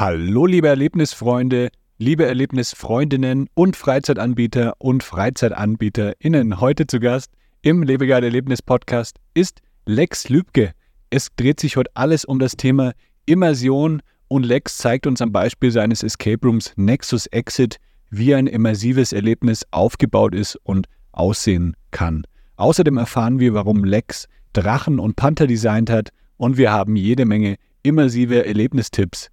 Hallo, liebe Erlebnisfreunde, liebe Erlebnisfreundinnen und Freizeitanbieter und FreizeitanbieterInnen. Heute zu Gast im Lebegeil Erlebnis Podcast ist Lex Lübke. Es dreht sich heute alles um das Thema Immersion und Lex zeigt uns am Beispiel seines Escape Rooms Nexus Exit, wie ein immersives Erlebnis aufgebaut ist und aussehen kann. Außerdem erfahren wir, warum Lex Drachen und Panther designt hat und wir haben jede Menge immersive Erlebnistipps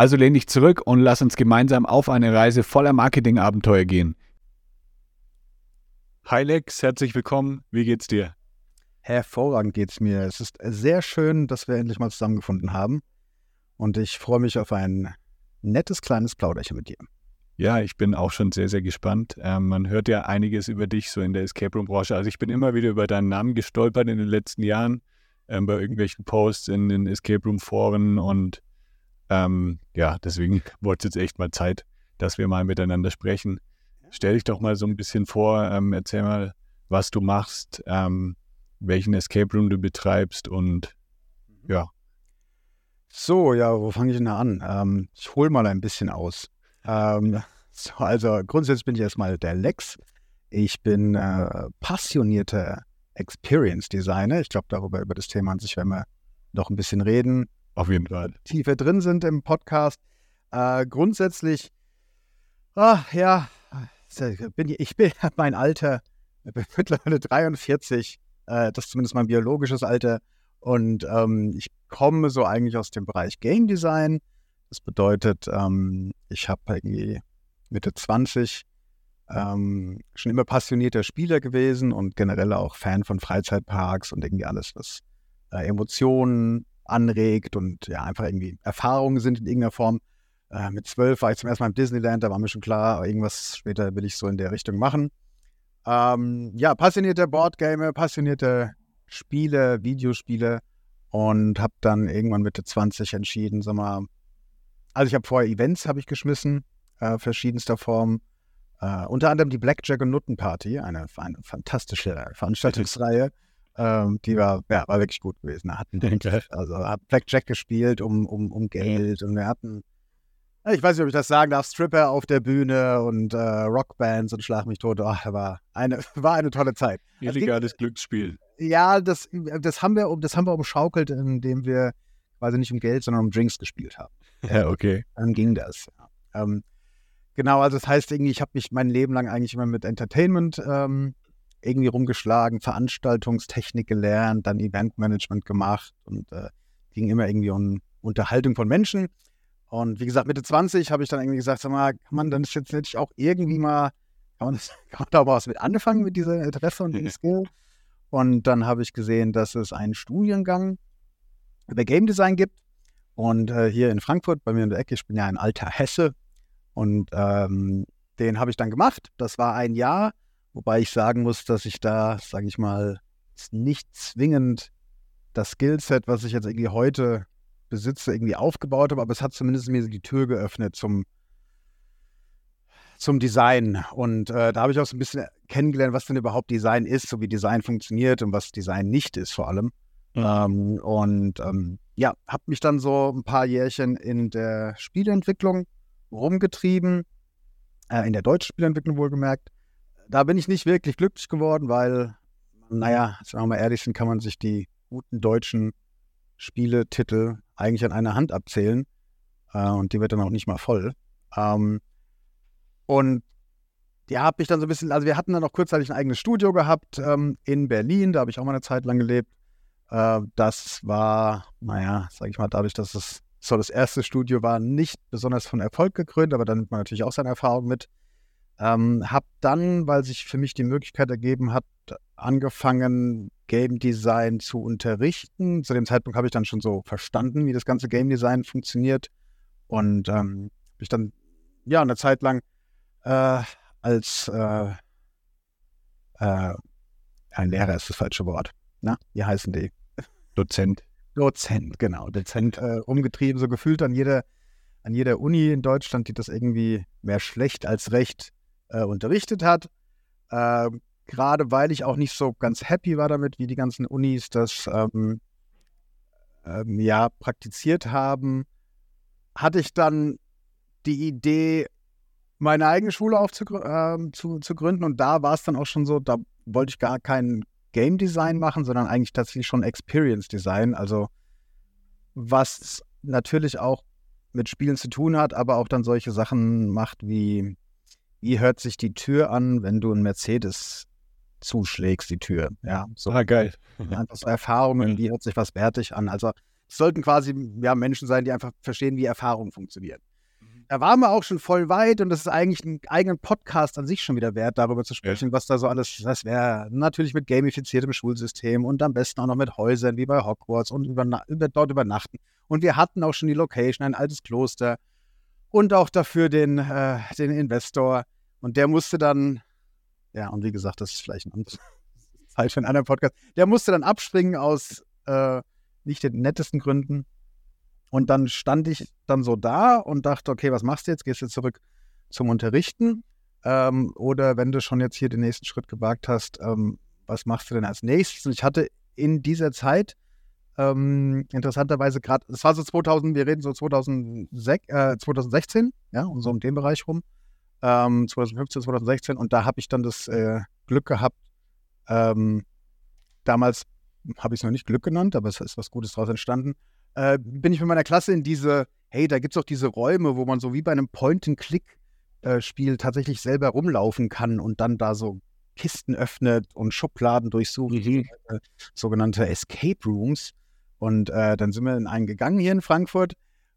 Also lehn dich zurück und lass uns gemeinsam auf eine Reise voller Marketingabenteuer gehen. Hi Lex, herzlich willkommen. Wie geht's dir? Hervorragend geht's mir. Es ist sehr schön, dass wir endlich mal zusammengefunden haben. Und ich freue mich auf ein nettes kleines Plauderchen mit dir. Ja, ich bin auch schon sehr, sehr gespannt. Ähm, man hört ja einiges über dich so in der Escape Room Branche. Also ich bin immer wieder über deinen Namen gestolpert in den letzten Jahren ähm, bei irgendwelchen Posts in den Escape Room Foren und ähm, ja, deswegen wurde es jetzt echt mal Zeit, dass wir mal miteinander sprechen. Stell dich doch mal so ein bisschen vor, ähm, erzähl mal, was du machst, ähm, welchen Escape Room du betreibst und mhm. ja. So, ja, wo fange ich denn da an? Ähm, ich hole mal ein bisschen aus. Ähm, so, also grundsätzlich bin ich erstmal der Lex. Ich bin äh, passionierter Experience Designer. Ich glaube, darüber, über das Thema an sich werden wir noch ein bisschen reden. Auf jeden Fall. Tiefer drin sind im Podcast. Äh, grundsätzlich, ach ja, bin ich, bin mein Alter, bin mittlerweile 43, äh, das ist zumindest mein biologisches Alter. Und ähm, ich komme so eigentlich aus dem Bereich Game Design. Das bedeutet, ähm, ich habe irgendwie Mitte 20 ähm, schon immer passionierter Spieler gewesen und generell auch Fan von Freizeitparks und irgendwie alles, was äh, Emotionen, anregt und ja, einfach irgendwie Erfahrungen sind in irgendeiner Form. Äh, mit zwölf war ich zum ersten Mal im Disneyland, da war mir schon klar, irgendwas später will ich so in der Richtung machen. Ähm, ja, passionierter Boardgamer, passionierter Spiele, Videospiele und habe dann irgendwann Mitte 20 entschieden, sag mal, also ich habe vorher Events habe ich geschmissen, äh, verschiedenster Form. Äh, unter anderem die Blackjack und Nuttenparty, eine, eine fantastische Veranstaltungsreihe. Ähm, die war, ja, war wirklich gut gewesen. Hatten, also hat Blackjack gespielt um, um, um Geld und wir hatten, ich weiß nicht, ob ich das sagen darf, Stripper auf der Bühne und äh, Rockbands und Schlag mich tot. Ach, war eine, war eine tolle Zeit. Illegales Glücksspiel. Ja, das, das, haben wir, das haben wir umschaukelt, indem wir quasi nicht um Geld, sondern um Drinks gespielt haben. Ja, okay. Dann ging das. Ähm, genau, also das heißt irgendwie, ich habe mich mein Leben lang eigentlich immer mit Entertainment ähm, irgendwie rumgeschlagen, Veranstaltungstechnik gelernt, dann Eventmanagement gemacht und äh, ging immer irgendwie um Unterhaltung von Menschen. Und wie gesagt, Mitte 20 habe ich dann irgendwie gesagt, sag mal, kann man dann jetzt nicht auch irgendwie mal, kann man, das, kann man da was mit anfangen mit dieser Interesse und dem Skill? Und dann habe ich gesehen, dass es einen Studiengang über Game Design gibt. Und äh, hier in Frankfurt, bei mir in der Ecke, ich bin ja ein alter Hesse. Und ähm, den habe ich dann gemacht. Das war ein Jahr. Wobei ich sagen muss, dass ich da, sage ich mal, nicht zwingend das Skillset, was ich jetzt irgendwie heute besitze, irgendwie aufgebaut habe, aber es hat zumindest mir die Tür geöffnet zum, zum Design. Und äh, da habe ich auch so ein bisschen kennengelernt, was denn überhaupt Design ist, so wie Design funktioniert und was Design nicht ist vor allem. Mhm. Ähm, und ähm, ja, habe mich dann so ein paar Jährchen in der Spieleentwicklung rumgetrieben äh, in der deutschen Spielentwicklung wohlgemerkt. Da bin ich nicht wirklich glücklich geworden, weil, naja, sagen wir mal ehrlich sind, kann man sich die guten deutschen Spieletitel eigentlich an einer Hand abzählen. Äh, und die wird dann auch nicht mal voll. Ähm, und ja, habe ich dann so ein bisschen, also wir hatten dann noch kurzzeitig ein eigenes Studio gehabt ähm, in Berlin, da habe ich auch mal eine Zeit lang gelebt. Äh, das war, naja, sage ich mal, dadurch, dass es so das erste Studio war, nicht besonders von Erfolg gekrönt, aber dann nimmt man natürlich auch seine Erfahrung mit. Ähm, hab dann, weil sich für mich die Möglichkeit ergeben hat, angefangen, Game Design zu unterrichten. Zu dem Zeitpunkt habe ich dann schon so verstanden, wie das ganze Game Design funktioniert. Und ähm, habe ich dann ja eine Zeit lang äh, als äh, äh, ein Lehrer ist das falsche Wort. Na, wie heißen die? Dozent. Dozent, genau. Dozent äh, umgetrieben, so gefühlt an jeder, an jeder Uni in Deutschland, die das irgendwie mehr schlecht als recht äh, unterrichtet hat. Äh, Gerade weil ich auch nicht so ganz happy war damit, wie die ganzen Unis das ähm, ähm, ja praktiziert haben, hatte ich dann die Idee, meine eigene Schule aufzugründen. zu, zu gründen. Und da war es dann auch schon so, da wollte ich gar kein Game Design machen, sondern eigentlich tatsächlich schon Experience Design. Also was natürlich auch mit Spielen zu tun hat, aber auch dann solche Sachen macht wie, wie hört sich die Tür an, wenn du ein Mercedes zuschlägst, die Tür. Ja, so. Ah, geil. Einfach so Erfahrungen, wie hört sich was wertig an. Also es sollten quasi ja, Menschen sein, die einfach verstehen, wie Erfahrungen funktionieren. Mhm. Da waren wir auch schon voll weit und das ist eigentlich einen eigenen Podcast an sich schon wieder wert, darüber zu sprechen, ja. was da so alles, das wäre natürlich mit gamifiziertem Schulsystem und am besten auch noch mit Häusern wie bei Hogwarts und über, über, dort übernachten. Und wir hatten auch schon die Location, ein altes Kloster und auch dafür den, äh, den Investor. Und der musste dann, ja, und wie gesagt, das ist vielleicht ein anderes Zeit für einen anderen Podcast, der musste dann abspringen aus äh, nicht den nettesten Gründen. Und dann stand ich dann so da und dachte, okay, was machst du jetzt? Gehst du zurück zum Unterrichten? Ähm, oder wenn du schon jetzt hier den nächsten Schritt gewagt hast, ähm, was machst du denn als nächstes? Und ich hatte in dieser Zeit ähm, interessanterweise gerade, es war so 2000, wir reden so 2006, äh, 2016, ja, und so um den Bereich rum, 2015, ähm, 2016, und da habe ich dann das äh, Glück gehabt, ähm, damals habe ich es noch nicht Glück genannt, aber es ist was Gutes daraus entstanden, äh, bin ich mit meiner Klasse in diese, hey, da gibt es auch diese Räume, wo man so wie bei einem Point-and-Click-Spiel tatsächlich selber rumlaufen kann und dann da so Kisten öffnet und Schubladen durchsucht, mhm. äh, sogenannte Escape Rooms. Und äh, dann sind wir in einen gegangen hier in Frankfurt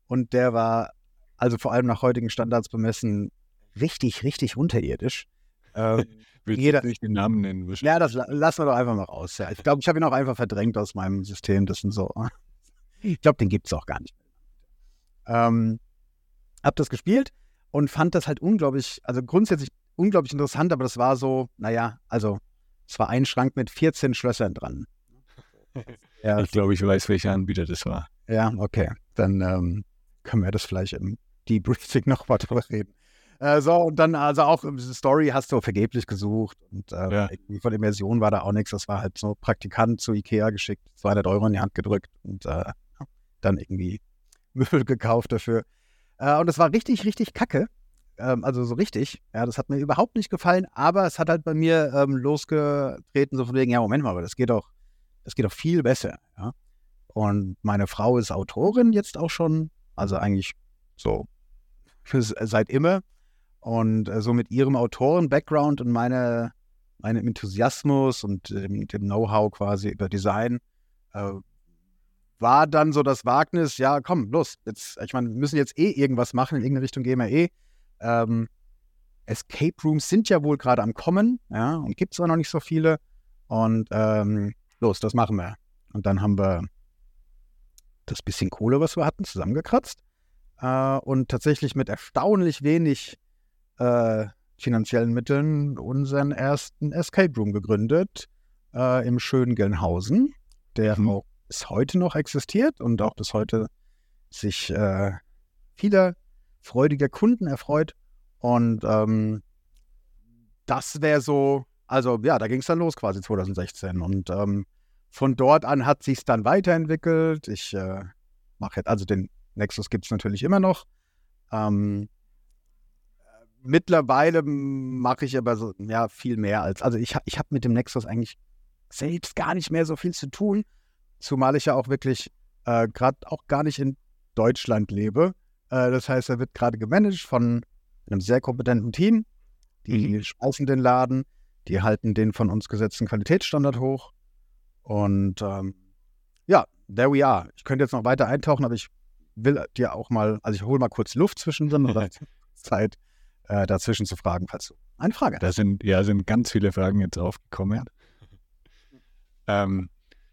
und der war also vor allem nach heutigen Standards bemessen richtig, richtig unterirdisch. Ähm, Willst jeder, du nicht den Namen nennen? Ja, das lassen wir doch einfach mal raus. Ja. Ich glaube, ich habe ihn auch einfach verdrängt aus meinem System. Das sind so. Ich glaube, den gibt es auch gar nicht. Ähm, hab das gespielt und fand das halt unglaublich, also grundsätzlich unglaublich interessant, aber das war so, naja, also es war ein Schrank mit 14 Schlössern dran. ja, ich glaube, ich weiß, welcher Anbieter das war. Ja, okay. Dann ähm, können wir das vielleicht im Debriefing noch mal drüber reden. Äh, so, und dann, also auch diese Story hast du vergeblich gesucht und äh, ja. von Immersion war da auch nichts. Das war halt so Praktikant zu Ikea geschickt, 200 Euro in die Hand gedrückt und äh, dann irgendwie Möbel gekauft dafür. Äh, und es war richtig, richtig kacke. Ähm, also so richtig. Ja, das hat mir überhaupt nicht gefallen, aber es hat halt bei mir ähm, losgetreten, so von wegen, ja, Moment mal, aber das geht doch, das geht doch viel besser. Ja? Und meine Frau ist Autorin jetzt auch schon, also eigentlich so seit immer. Und äh, so mit ihrem Autoren-Background und meine, meinem Enthusiasmus und dem, dem Know-how quasi über Design äh, war dann so das Wagnis, ja, komm, los, jetzt, ich meine, wir müssen jetzt eh irgendwas machen, in irgendeine Richtung gehen wir eh. Ähm, Escape Rooms sind ja wohl gerade am Kommen, ja, und gibt es auch noch nicht so viele. Und ähm, los, das machen wir. Und dann haben wir das bisschen Kohle, was wir hatten, zusammengekratzt äh, und tatsächlich mit erstaunlich wenig äh, finanziellen Mitteln unseren ersten Escape Room gegründet äh, im schönen Gelnhausen, der mhm. auch bis heute noch existiert und auch bis heute sich äh, vieler freudiger Kunden erfreut. Und ähm, das wäre so, also ja, da ging es dann los quasi 2016. Und ähm, von dort an hat sich es dann weiterentwickelt. Ich äh, mache jetzt, also den Nexus gibt es natürlich immer noch. Ähm, mittlerweile mache ich aber so, ja, viel mehr als. Also ich, ich habe mit dem Nexus eigentlich selbst gar nicht mehr so viel zu tun. Zumal ich ja auch wirklich äh, gerade auch gar nicht in Deutschland lebe. Äh, das heißt, er wird gerade gemanagt von einem sehr kompetenten Team. Die mhm. speisen den Laden, die halten den von uns gesetzten Qualitätsstandard hoch. Und ähm, ja, there we are. Ich könnte jetzt noch weiter eintauchen, aber ich will dir auch mal, also ich hole mal kurz Luft zwischendrin oder Zeit äh, dazwischen zu fragen, falls du eine Frage hast. Da sind, ja, sind ganz viele Fragen jetzt aufgekommen. Ja. Ähm,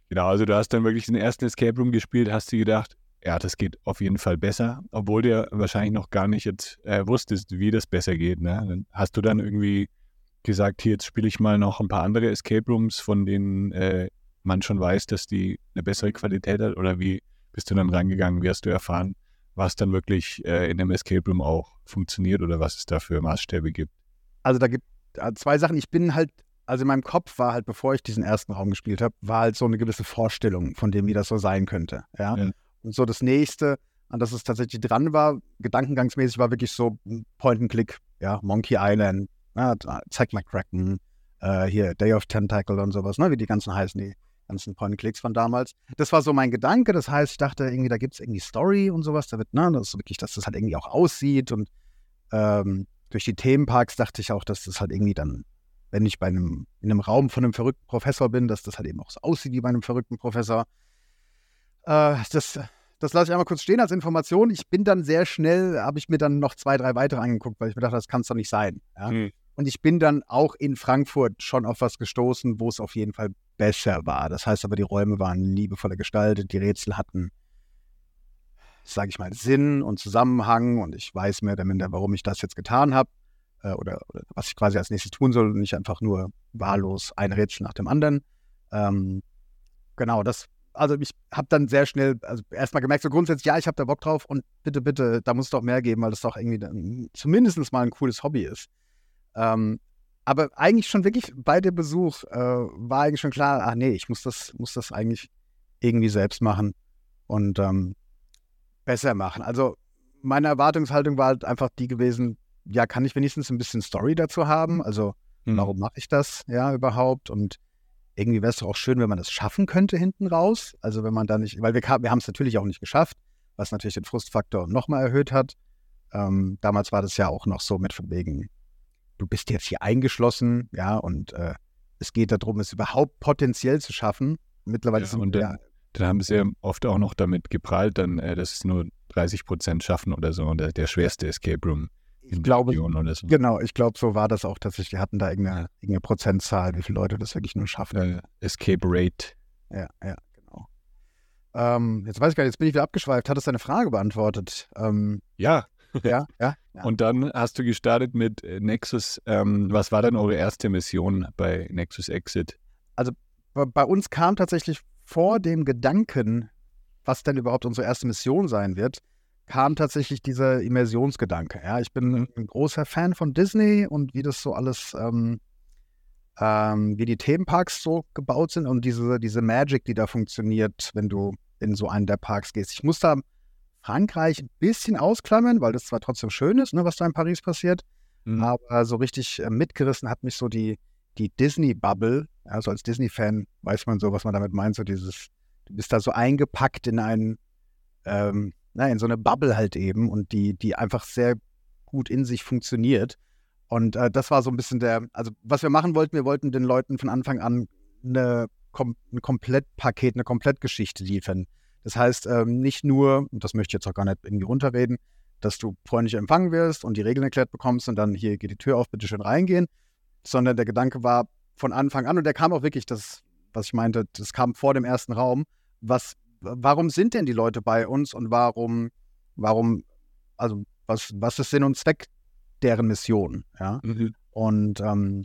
genau, also du hast dann wirklich den ersten Escape Room gespielt, hast du gedacht, ja, das geht auf jeden Fall besser, obwohl du ja wahrscheinlich noch gar nicht jetzt äh, wusstest, wie das besser geht. Ne? Dann hast du dann irgendwie gesagt, hier, jetzt spiele ich mal noch ein paar andere Escape Rooms, von denen äh, man schon weiß, dass die eine bessere Qualität hat? Oder wie bist du dann rangegangen? Wie hast du erfahren, was dann wirklich äh, in einem Escape Room auch funktioniert oder was es da für Maßstäbe gibt? Also da gibt es äh, zwei Sachen. Ich bin halt, also in meinem Kopf war halt, bevor ich diesen ersten Raum gespielt habe, war halt so eine gewisse Vorstellung von dem, wie das so sein könnte. Ja. ja. Und so das nächste, an das es tatsächlich dran war, gedankengangsmäßig war wirklich so Point and Click, ja, Monkey Island, ja, Zack McCracken, äh, hier Day of Tentacle und sowas, ne, wie die ganzen heißen, die ganzen Point-Clicks von damals. Das war so mein Gedanke. Das heißt, ich dachte irgendwie, da gibt es irgendwie Story und sowas. Da wird, ne, das ist wirklich, dass das halt irgendwie auch aussieht. Und ähm, durch die Themenparks dachte ich auch, dass das halt irgendwie dann, wenn ich bei einem, in einem Raum von einem verrückten Professor bin, dass das halt eben auch so aussieht wie bei einem verrückten Professor. Äh, das, das lasse ich einmal kurz stehen als Information. Ich bin dann sehr schnell, habe ich mir dann noch zwei, drei weitere angeguckt, weil ich mir dachte, das kann es doch nicht sein. Ja? Mhm. Und ich bin dann auch in Frankfurt schon auf was gestoßen, wo es auf jeden Fall besser war. Das heißt aber, die Räume waren liebevoller gestaltet, die Rätsel hatten, sage ich mal, Sinn und Zusammenhang und ich weiß mehr oder minder, warum ich das jetzt getan habe äh, oder, oder, was ich quasi als nächstes tun soll und nicht einfach nur wahllos ein Rätsel nach dem anderen. Ähm, genau, das, also ich habe dann sehr schnell, also erstmal gemerkt, so grundsätzlich, ja, ich habe da Bock drauf und bitte, bitte, da muss es doch mehr geben, weil das doch irgendwie dann, zumindest mal ein cooles Hobby ist. Ähm, aber eigentlich schon wirklich bei dem Besuch äh, war eigentlich schon klar, ach nee, ich muss das, muss das eigentlich irgendwie selbst machen und ähm, besser machen. Also meine Erwartungshaltung war halt einfach die gewesen, ja, kann ich wenigstens ein bisschen Story dazu haben? Also hm. warum mache ich das ja überhaupt? Und irgendwie wäre es doch auch schön, wenn man das schaffen könnte hinten raus. Also wenn man da nicht, weil wir, wir haben es natürlich auch nicht geschafft, was natürlich den Frustfaktor nochmal erhöht hat. Ähm, damals war das ja auch noch so mit von wegen, du bist jetzt hier eingeschlossen, ja, und äh, es geht darum, es überhaupt potenziell zu schaffen. Mittlerweile ja, sind und dann, dann haben sie ja oft auch noch damit geprallt, dann, äh, dass es nur 30 Prozent schaffen oder so, und der, schwerste Escape Room. Ich glaube, so. genau, ich glaube, so war das auch tatsächlich. Wir hatten da irgendeine, irgendeine Prozentzahl, wie viele Leute das wirklich nur schaffen. Äh, Escape Rate. Ja, ja, genau. Ähm, jetzt weiß ich gar nicht, jetzt bin ich wieder abgeschweift. Hat es deine Frage beantwortet? Ähm, ja. Ja, ja, ja. Und dann hast du gestartet mit äh, Nexus. Ähm, was war denn eure erste Mission bei Nexus Exit? Also bei uns kam tatsächlich vor dem Gedanken, was denn überhaupt unsere erste Mission sein wird, kam tatsächlich dieser Immersionsgedanke. Ja, ich bin mhm. ein großer Fan von Disney und wie das so alles, ähm, ähm, wie die Themenparks so gebaut sind und diese, diese Magic, die da funktioniert, wenn du in so einen der Parks gehst. Ich muss da Frankreich ein bisschen ausklammern, weil das zwar trotzdem schön ist, ne, was da in Paris passiert, mhm. aber so richtig äh, mitgerissen hat mich so die, die Disney-Bubble. Also als Disney-Fan weiß man so, was man damit meint, so dieses, du bist da so eingepackt in einen, ähm, na, in so eine Bubble halt eben und die, die einfach sehr gut in sich funktioniert. Und äh, das war so ein bisschen der, also was wir machen wollten, wir wollten den Leuten von Anfang an eine, ein Komplettpaket, eine Komplettgeschichte liefern. Das heißt, ähm, nicht nur, und das möchte ich jetzt auch gar nicht irgendwie runterreden, dass du freundlich empfangen wirst und die Regeln erklärt bekommst und dann hier geht die Tür auf, bitte schön reingehen, sondern der Gedanke war von Anfang an und der kam auch wirklich, das, was ich meinte, das kam vor dem ersten Raum, was, warum sind denn die Leute bei uns und warum, warum, also was, was ist Sinn und Zweck deren Mission, ja? Mhm. Und ähm,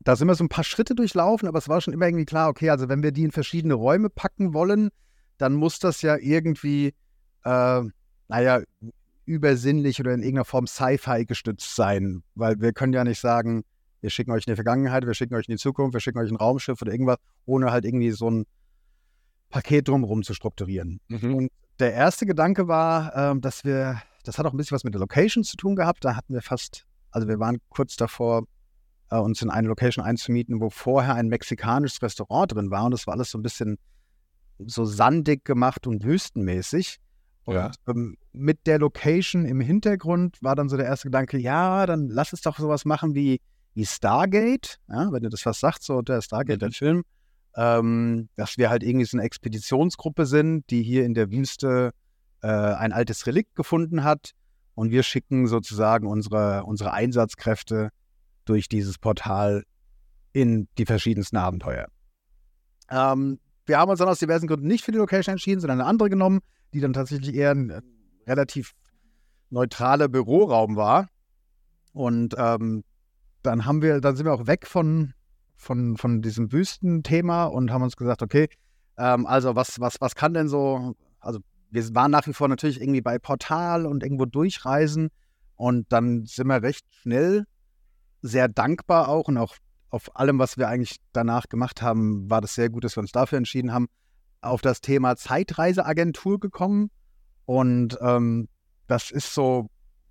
da sind wir so ein paar Schritte durchlaufen, aber es war schon immer irgendwie klar, okay, also wenn wir die in verschiedene Räume packen wollen, dann muss das ja irgendwie, äh, naja, übersinnlich oder in irgendeiner Form Sci-Fi gestützt sein. Weil wir können ja nicht sagen, wir schicken euch in die Vergangenheit, wir schicken euch in die Zukunft, wir schicken euch ein Raumschiff oder irgendwas, ohne halt irgendwie so ein Paket drumherum zu strukturieren. Mhm. Und der erste Gedanke war, äh, dass wir, das hat auch ein bisschen was mit der Location zu tun gehabt. Da hatten wir fast Also wir waren kurz davor, äh, uns in eine Location einzumieten, wo vorher ein mexikanisches Restaurant drin war und das war alles so ein bisschen so sandig gemacht und wüstenmäßig. Und Ja. ähm, mit der Location im Hintergrund war dann so der erste Gedanke, ja, dann lass es doch sowas machen wie, wie Stargate, ja, wenn du das was sagst, so der Stargate, der Film, ähm, dass wir halt irgendwie so eine Expeditionsgruppe sind, die hier in der Wüste äh, ein altes Relikt gefunden hat und wir schicken sozusagen unsere, unsere Einsatzkräfte durch dieses Portal in die verschiedensten Abenteuer. Ähm, wir haben uns dann aus diversen Gründen nicht für die Location entschieden, sondern eine andere genommen, die dann tatsächlich eher ein äh, relativ neutraler Büroraum war. Und ähm, dann haben wir, dann sind wir auch weg von, von, von diesem Wüstenthema und haben uns gesagt, okay, ähm, also was, was, was kann denn so, also wir waren nach wie vor natürlich irgendwie bei Portal und irgendwo durchreisen und dann sind wir recht schnell sehr dankbar auch und auch auf allem, was wir eigentlich danach gemacht haben, war das sehr gut, dass wir uns dafür entschieden haben, auf das Thema Zeitreiseagentur gekommen. Und ähm, das ist so,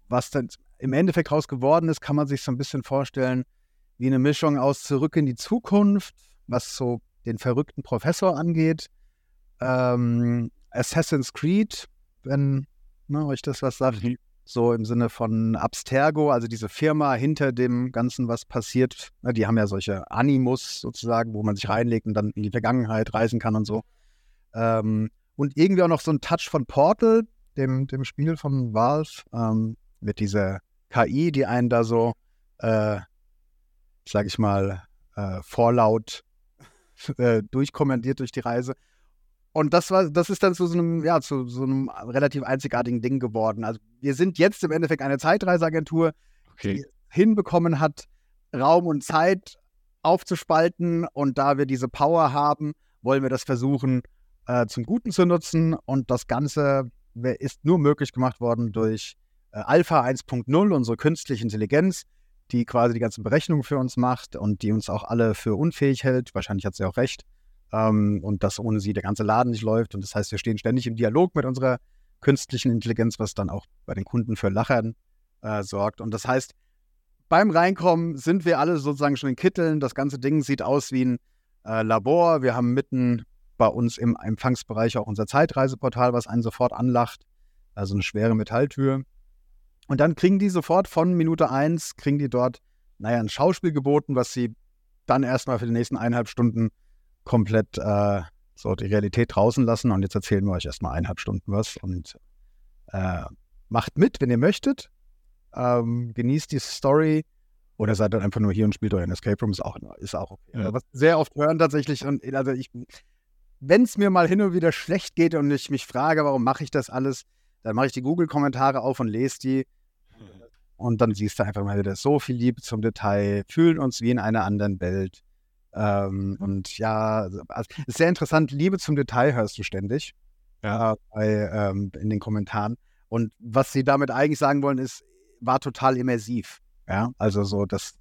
was dann im Endeffekt raus geworden ist, kann man sich so ein bisschen vorstellen, wie eine Mischung aus Zurück in die Zukunft, was so den verrückten Professor angeht, ähm, Assassin's Creed, wenn ne, euch das was sagt, so im Sinne von Abstergo, also diese Firma hinter dem Ganzen, was passiert. Ne, die haben ja solche Animus sozusagen, wo man sich reinlegt und dann in die Vergangenheit reisen kann und so. Ähm, und irgendwie auch noch so ein Touch von Portal, dem, dem Spiel von Valve, ähm, mit dieser KI, die einen da so, äh, sag ich mal, äh, vorlaut äh, durchkommandiert durch die Reise. Und das war, das ist dann zu so einem, ja, zu so einem relativ einzigartigen Ding geworden. Also wir sind jetzt im Endeffekt eine Zeitreiseagentur, Okay. hinbekommen hat, Raum und Zeit aufzuspalten. Und da wir diese Power haben, wollen wir das versuchen äh, zum Guten zu nutzen. Und das Ganze ist nur möglich gemacht worden durch äh, Alpha 1.0, unsere künstliche Intelligenz, die quasi die ganzen Berechnungen für uns macht und die uns auch alle für unfähig hält. Wahrscheinlich hat sie auch recht. Ähm, und dass ohne sie der ganze Laden nicht läuft. Und das heißt, wir stehen ständig im Dialog mit unserer künstlichen Intelligenz, was dann auch bei den Kunden für Lachern äh, sorgt. Und das heißt, beim Reinkommen sind wir alle sozusagen schon in Kitteln. Das ganze Ding sieht aus wie ein äh, Labor. Wir haben mitten bei uns im Empfangsbereich auch unser Zeitreiseportal, was einen sofort anlacht. Also eine schwere Metalltür. Und dann kriegen die sofort von Minute eins, kriegen die dort, naja, ein Schauspiel geboten, was sie dann erstmal für die nächsten eineinhalb Stunden komplett äh, so die Realität draußen lassen. Und jetzt erzählen wir euch erstmal eineinhalb Stunden was und äh, macht mit, wenn ihr möchtet. Ähm, genießt die Story oder seid dann einfach nur hier und spielt euren Escape Room, ist auch, ist auch okay. Ja. Was wir sehr oft hören tatsächlich, und also ich, wenn es mir mal hin und wieder schlecht geht und ich mich frage, warum mache ich das alles, dann mache ich die Google-Kommentare auf und lese die. Und dann siehst du einfach mal wieder so viel Liebe zum Detail, fühlen uns wie in einer anderen Welt. Ähm, und ja, also, also, ist sehr interessant, Liebe zum Detail hörst du ständig Ja. äh, bei, ähm, in den Kommentaren. Und was sie damit eigentlich sagen wollen, ist, war total immersiv. Ja, also so, dass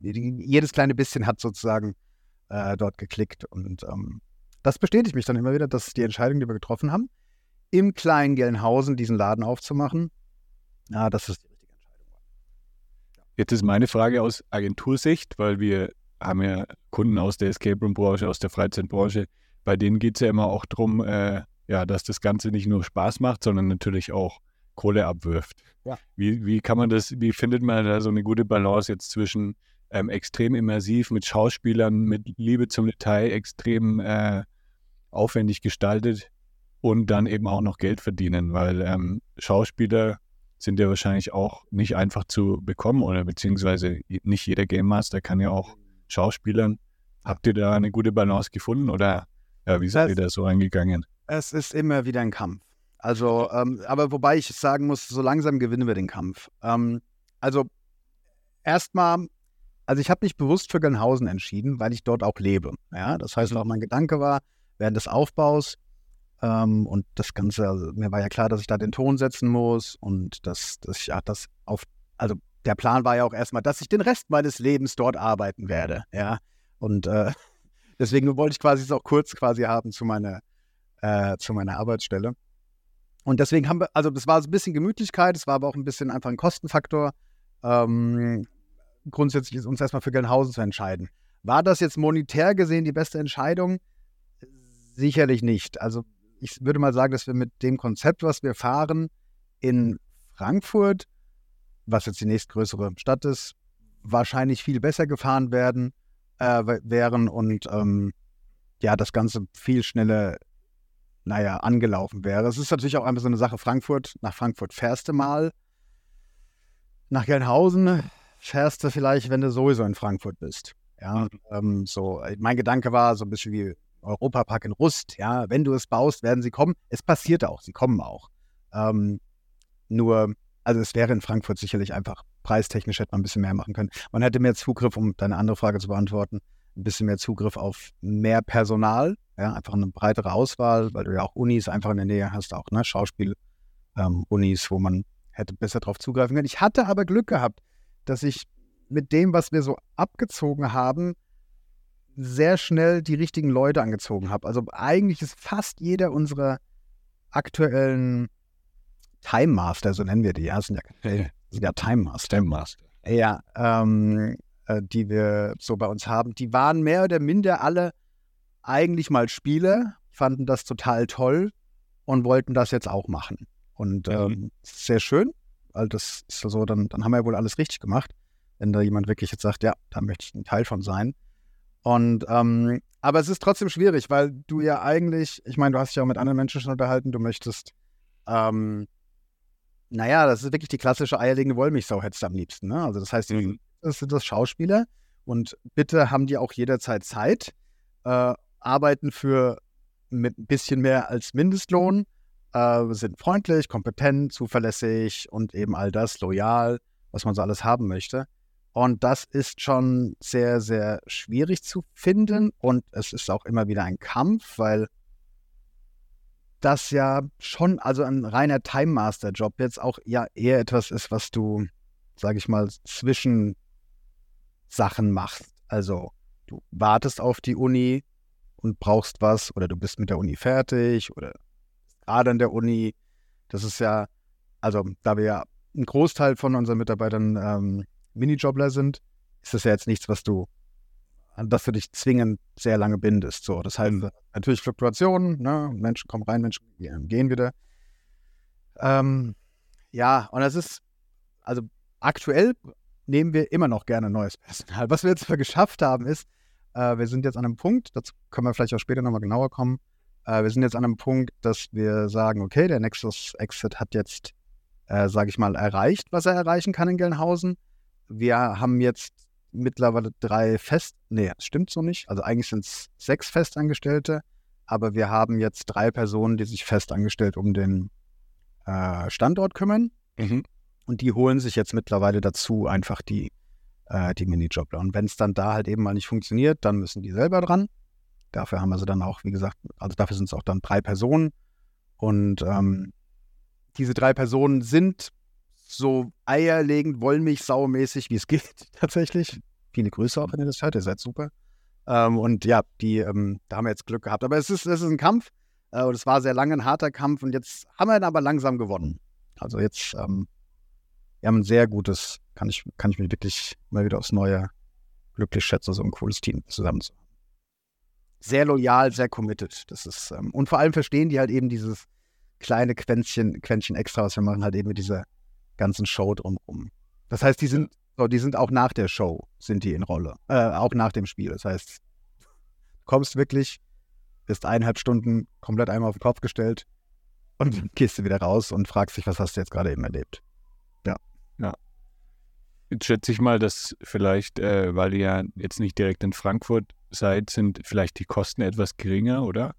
jedes kleine bisschen hat sozusagen äh, dort geklickt. Und ähm, das bestätigt mich dann immer wieder, dass die Entscheidung, die wir getroffen haben, im kleinen Gelnhausen diesen Laden aufzumachen, ja, das ist die richtige Entscheidung. Jetzt ist meine Frage aus Agentursicht, weil wir haben ja Kunden aus der Escape Room Branche, aus der Freizeitbranche. Bei denen geht es ja immer auch darum, äh, ja, dass das Ganze nicht nur Spaß macht, sondern natürlich auch Kohle abwirft. Ja. Wie, wie kann man das, wie findet man da so eine gute Balance jetzt zwischen ähm, extrem immersiv mit Schauspielern, mit Liebe zum Detail, extrem äh, aufwendig gestaltet und dann eben auch noch Geld verdienen, weil ähm, Schauspieler sind ja wahrscheinlich auch nicht einfach zu bekommen oder beziehungsweise nicht jeder Game Master kann ja auch Schauspielern. Habt ihr da eine gute Balance gefunden oder ja, wie seid ihr da so angegangen? Es ist immer wieder ein Kampf. Also, ähm, aber wobei ich sagen muss, so langsam gewinnen wir den Kampf. Ähm, also, erstmal, also ich habe mich bewusst für Gelnhausen entschieden, weil ich dort auch lebe. Ja, das heißt, Mhm. auch mein Gedanke war, während des Aufbaus ähm, und das Ganze, also mir war ja klar, dass ich da den Ton setzen muss und dass, dass ich ja das auf, also der Plan war ja auch erstmal, dass ich den Rest meines Lebens dort arbeiten werde. Ja, und äh, deswegen wollte ich quasi es auch kurz quasi haben zu meiner äh, zu meiner Arbeitsstelle. Und deswegen haben wir, also das war so ein bisschen Gemütlichkeit, es war aber auch ein bisschen einfach ein Kostenfaktor. ähm, grundsätzlich ist uns erstmal für Gelnhausen zu entscheiden. War das jetzt monetär gesehen die beste Entscheidung? Sicherlich nicht. Also ich würde mal sagen, dass wir mit dem Konzept, was wir fahren, in Frankfurt, was jetzt die nächstgrößere Stadt ist, wahrscheinlich viel besser gefahren werden äh, wären und ähm, ja, das Ganze viel schneller, naja, angelaufen wäre. Es ist natürlich auch einfach so eine Sache, Frankfurt, nach Frankfurt fährst du mal, nach Gelnhausen fährst du vielleicht, wenn du sowieso in Frankfurt bist. Ja, ähm, so, mein Gedanke war so ein bisschen wie Europapark in Rust, ja, wenn du es baust, werden sie kommen. Es passiert auch, sie kommen auch. Ähm, nur, also es wäre in Frankfurt sicherlich einfach preistechnisch hätte man ein bisschen mehr machen können. Man hätte mehr Zugriff, um deine andere Frage zu beantworten, ein bisschen mehr Zugriff auf mehr Personal, ja, einfach eine breitere Auswahl, weil du ja auch Unis einfach in der Nähe hast, auch ne, Schauspiel, ähm, wo man hätte besser darauf zugreifen können. Ich hatte aber Glück gehabt, dass ich mit dem, was wir so abgezogen haben, sehr schnell die richtigen Leute angezogen habe. Also eigentlich ist fast jeder unserer aktuellen Time Master, so nennen wir die, ja, sind ja, sind ja Time Master. Time Master. Ja, ähm, äh, die wir so bei uns haben, die waren mehr oder minder alle eigentlich mal Spieler, fanden das total toll und wollten das jetzt auch machen. Und ähm, sehr schön, weil das ist so, dann, dann haben wir ja wohl alles richtig gemacht, wenn da jemand wirklich jetzt sagt, ja, da möchte ich ein Teil von sein. Und ähm, aber es ist trotzdem schwierig, weil du ja eigentlich, ich meine, du hast dich ja auch mit anderen Menschen schon unterhalten, du möchtest, ähm, naja, das ist wirklich die klassische eierlegende Wollmilchsau, hättest du am liebsten. Ne? Also das heißt, mhm. das sind das Schauspieler und bitte haben die auch jederzeit Zeit, äh, arbeiten für mit ein bisschen mehr als Mindestlohn, äh, sind freundlich, kompetent, zuverlässig und eben all das, loyal, was man so alles haben möchte. Und das ist schon sehr, sehr schwierig zu finden. Und es ist auch immer wieder ein Kampf, weil das ja schon, also ein reiner Time Master Job jetzt auch ja eher etwas ist, was du, sage ich mal, zwischen Sachen machst. Also du wartest auf die Uni und brauchst was oder du bist mit der Uni fertig oder gerade an der Uni. Das ist ja, also da wir ja einen Großteil von unseren Mitarbeitern ähm, Minijobler sind, ist das ja jetzt nichts, was du, an das du dich zwingend sehr lange bindest. So, das heißt, mhm. natürlich Fluktuationen, ne? Menschen kommen rein, Menschen gehen wieder. Ähm, ja, und das ist, also aktuell nehmen wir immer noch gerne neues Personal. Was wir jetzt geschafft haben, ist, äh, wir sind jetzt an einem Punkt, dazu können wir vielleicht auch später nochmal genauer kommen. Äh, wir sind jetzt an einem Punkt, dass wir sagen, okay, der Nexus Exit hat jetzt, äh, sage ich mal, erreicht, was er erreichen kann in Gelnhausen wir haben jetzt mittlerweile drei Fest, nee, das stimmt so nicht. Also eigentlich sind es sechs Festangestellte, aber wir haben jetzt drei Personen, die sich festangestellt um den äh, Standort kümmern. Mhm. Und die holen sich jetzt mittlerweile dazu einfach die, äh, die Minijobler. Und wenn es dann da halt eben mal nicht funktioniert, dann müssen die selber dran. Dafür haben wir sie dann auch, wie gesagt, also dafür sind es auch dann drei Personen. Und ähm, diese drei Personen sind so eierlegend, wollmilchsaumäßig, wie es geht, tatsächlich. Viele Grüße auch, wenn ihr das hört, ihr seid super. Ähm, und ja, die, ähm, da haben wir jetzt Glück gehabt. Aber es ist, es ist ein Kampf äh, und es war sehr lange ein harter Kampf und jetzt haben wir ihn aber langsam gewonnen. Also jetzt, ähm, wir haben ein sehr gutes, kann ich, kann ich mich wirklich mal wieder aufs Neue glücklich schätzen, so ein cooles Team zusammen zu haben. Sehr loyal, sehr committed. Das ist, ähm, und vor allem verstehen die halt eben dieses kleine Quäntchen, Quäntchen extra, was wir machen, halt eben mit dieser ganzen Show drumherum. Das heißt, die sind, so, die sind auch nach der Show, sind die in Rolle. Äh, auch nach dem Spiel. Das heißt, du kommst wirklich, bist eineinhalb Stunden komplett einmal auf den Kopf gestellt und dann gehst du wieder raus und fragst dich, was hast du jetzt gerade eben erlebt. Ja. Ja. Jetzt schätze ich mal, dass vielleicht, äh, weil ihr ja jetzt nicht direkt in Frankfurt seid, sind vielleicht die Kosten etwas geringer, oder?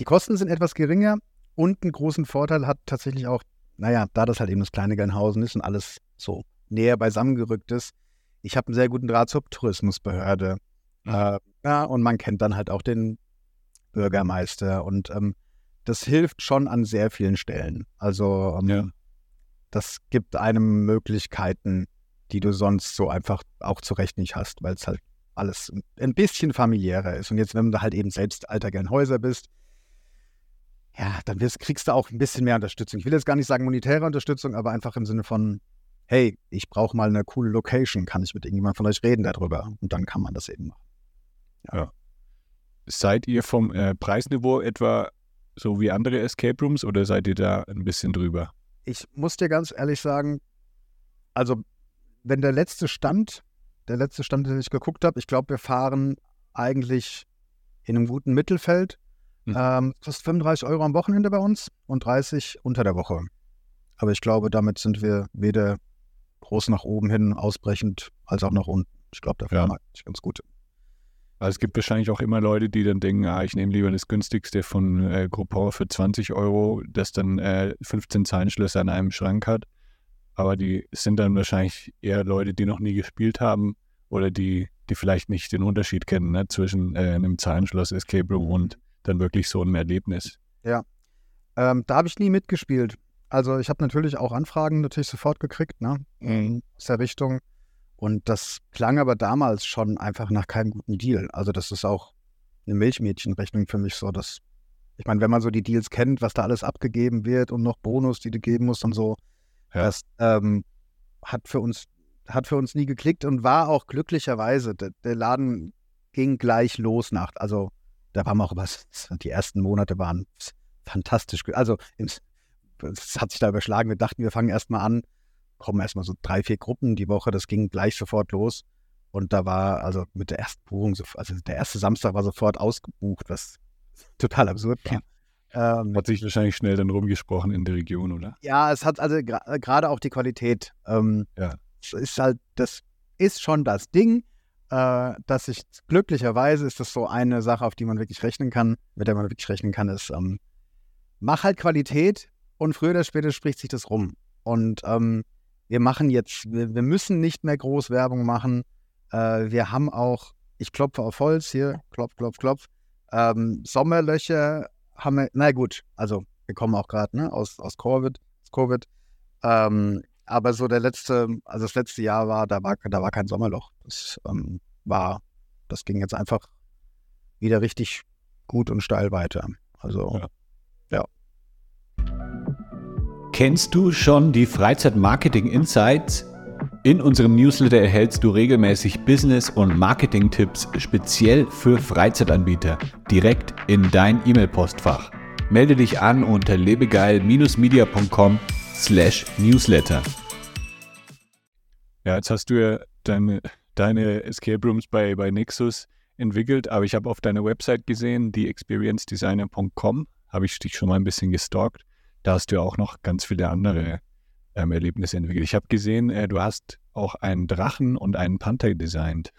Die Kosten sind etwas geringer und einen großen Vorteil hat tatsächlich auch naja, da das halt eben das kleine Gernhausen ist und alles so näher beisammengerückt ist, ich habe einen sehr guten Draht zur Tourismusbehörde. Mhm. Äh, ja, und man kennt dann halt auch den Bürgermeister und ähm, das hilft schon an sehr vielen Stellen. Also ähm, ja. das gibt einem Möglichkeiten, die du sonst so einfach auch zurecht nicht hast, weil es halt alles ein bisschen familiärer ist. Und jetzt, wenn du halt eben selbst alter Gernhäuser bist, ja, dann wirst, kriegst du auch ein bisschen mehr Unterstützung. Ich will jetzt gar nicht sagen monetäre Unterstützung, aber einfach im Sinne von hey, ich brauche mal eine coole Location, kann ich mit irgendjemandem von euch reden darüber? Und dann kann man das eben machen. Ja. ja. Seid ihr vom äh, Preisniveau etwa so wie andere Escape Rooms oder seid ihr da ein bisschen drüber? Ich muss dir ganz ehrlich sagen, also wenn der letzte Stand, der letzte Stand, den ich geguckt habe, ich glaube, wir fahren eigentlich in einem guten Mittelfeld. Mhm. Ähm, kostet 35 Euro am Wochenende bei uns und 30 unter der Woche. Aber ich glaube, damit sind wir weder groß nach oben hin ausbrechend als auch nach unten. Ich glaube, da fahren wir ganz gut. Also es gibt wahrscheinlich auch immer Leute, die dann denken, ah, ich nehme lieber das günstigste von äh, Groupon für 20 Euro, das dann äh, 15 Zahlenschlösser an einem Schrank hat. Aber die sind dann wahrscheinlich eher Leute, die noch nie gespielt haben oder die, die vielleicht nicht den Unterschied kennen ne, zwischen äh, einem Zahlenschloss Escape Room und dann wirklich so einem Erlebnis. Ja, ähm, da habe ich nie mitgespielt. Also ich habe natürlich auch Anfragen natürlich sofort gekriegt, ne, mhm. aus der Richtung. Und das klang aber damals schon einfach nach keinem guten Deal. Also das ist auch eine Milchmädchenrechnung für mich so, dass ich meine, wenn man so die Deals kennt, was da alles abgegeben wird und noch Bonus, die du geben musst und so, ja. das ähm, hat für uns hat für uns nie geklickt und war auch glücklicherweise. Der, der Laden ging gleich los nach, also da waren wir auch was, die ersten Monate waren fantastisch. Also es hat sich da überschlagen. Wir dachten, wir fangen erstmal an, kommen erstmal so drei, vier Gruppen die Woche. Das ging gleich sofort los. Und da war also mit der ersten Buchung, also der erste Samstag war sofort ausgebucht, was total absurd war. Ähm, hat sich wahrscheinlich schnell dann rumgesprochen in der Region, oder? Ja, es hat also gerade auch die Qualität. Ähm, ja. Ist halt, das ist schon das Ding, äh, dass ich glücklicherweise ist das so eine Sache, auf die man wirklich rechnen kann, mit der man wirklich rechnen kann, ist, ähm, mach halt Qualität und früher oder später spricht sich das rum. Und ähm, wir machen jetzt, wir, wir, müssen nicht mehr groß Werbung machen. Äh, wir haben auch, ich klopfe auf Holz hier, klopf, klopf, klopf. Ähm, Sommerlöcher haben wir, na gut, also wir kommen auch gerade ne, aus, aus Covid. Aus COVID. Ähm, aber so der letzte, also das letzte Jahr war, da war, da war kein Sommerloch. Das ähm, war, das ging jetzt einfach wieder richtig gut und steil weiter. Also ja. Kennst du schon die Freizeit-Marketing Insights? In unserem Newsletter erhältst du regelmäßig Business- und Marketing-Tipps speziell für Freizeitanbieter direkt in dein E-Mail-Postfach. Melde dich an unter lebegeil-media.com/newsletter. Ja, jetzt hast du ja deine, deine Escape Rooms bei, bei Nexus entwickelt, aber ich habe auf deiner Website gesehen, die experiencedesigner.com, habe ich dich schon mal ein bisschen gestalkt da hast du ja auch noch ganz viele andere ähm, Erlebnisse entwickelt. Ich habe gesehen, äh, du hast auch einen Drachen und einen Panther designt.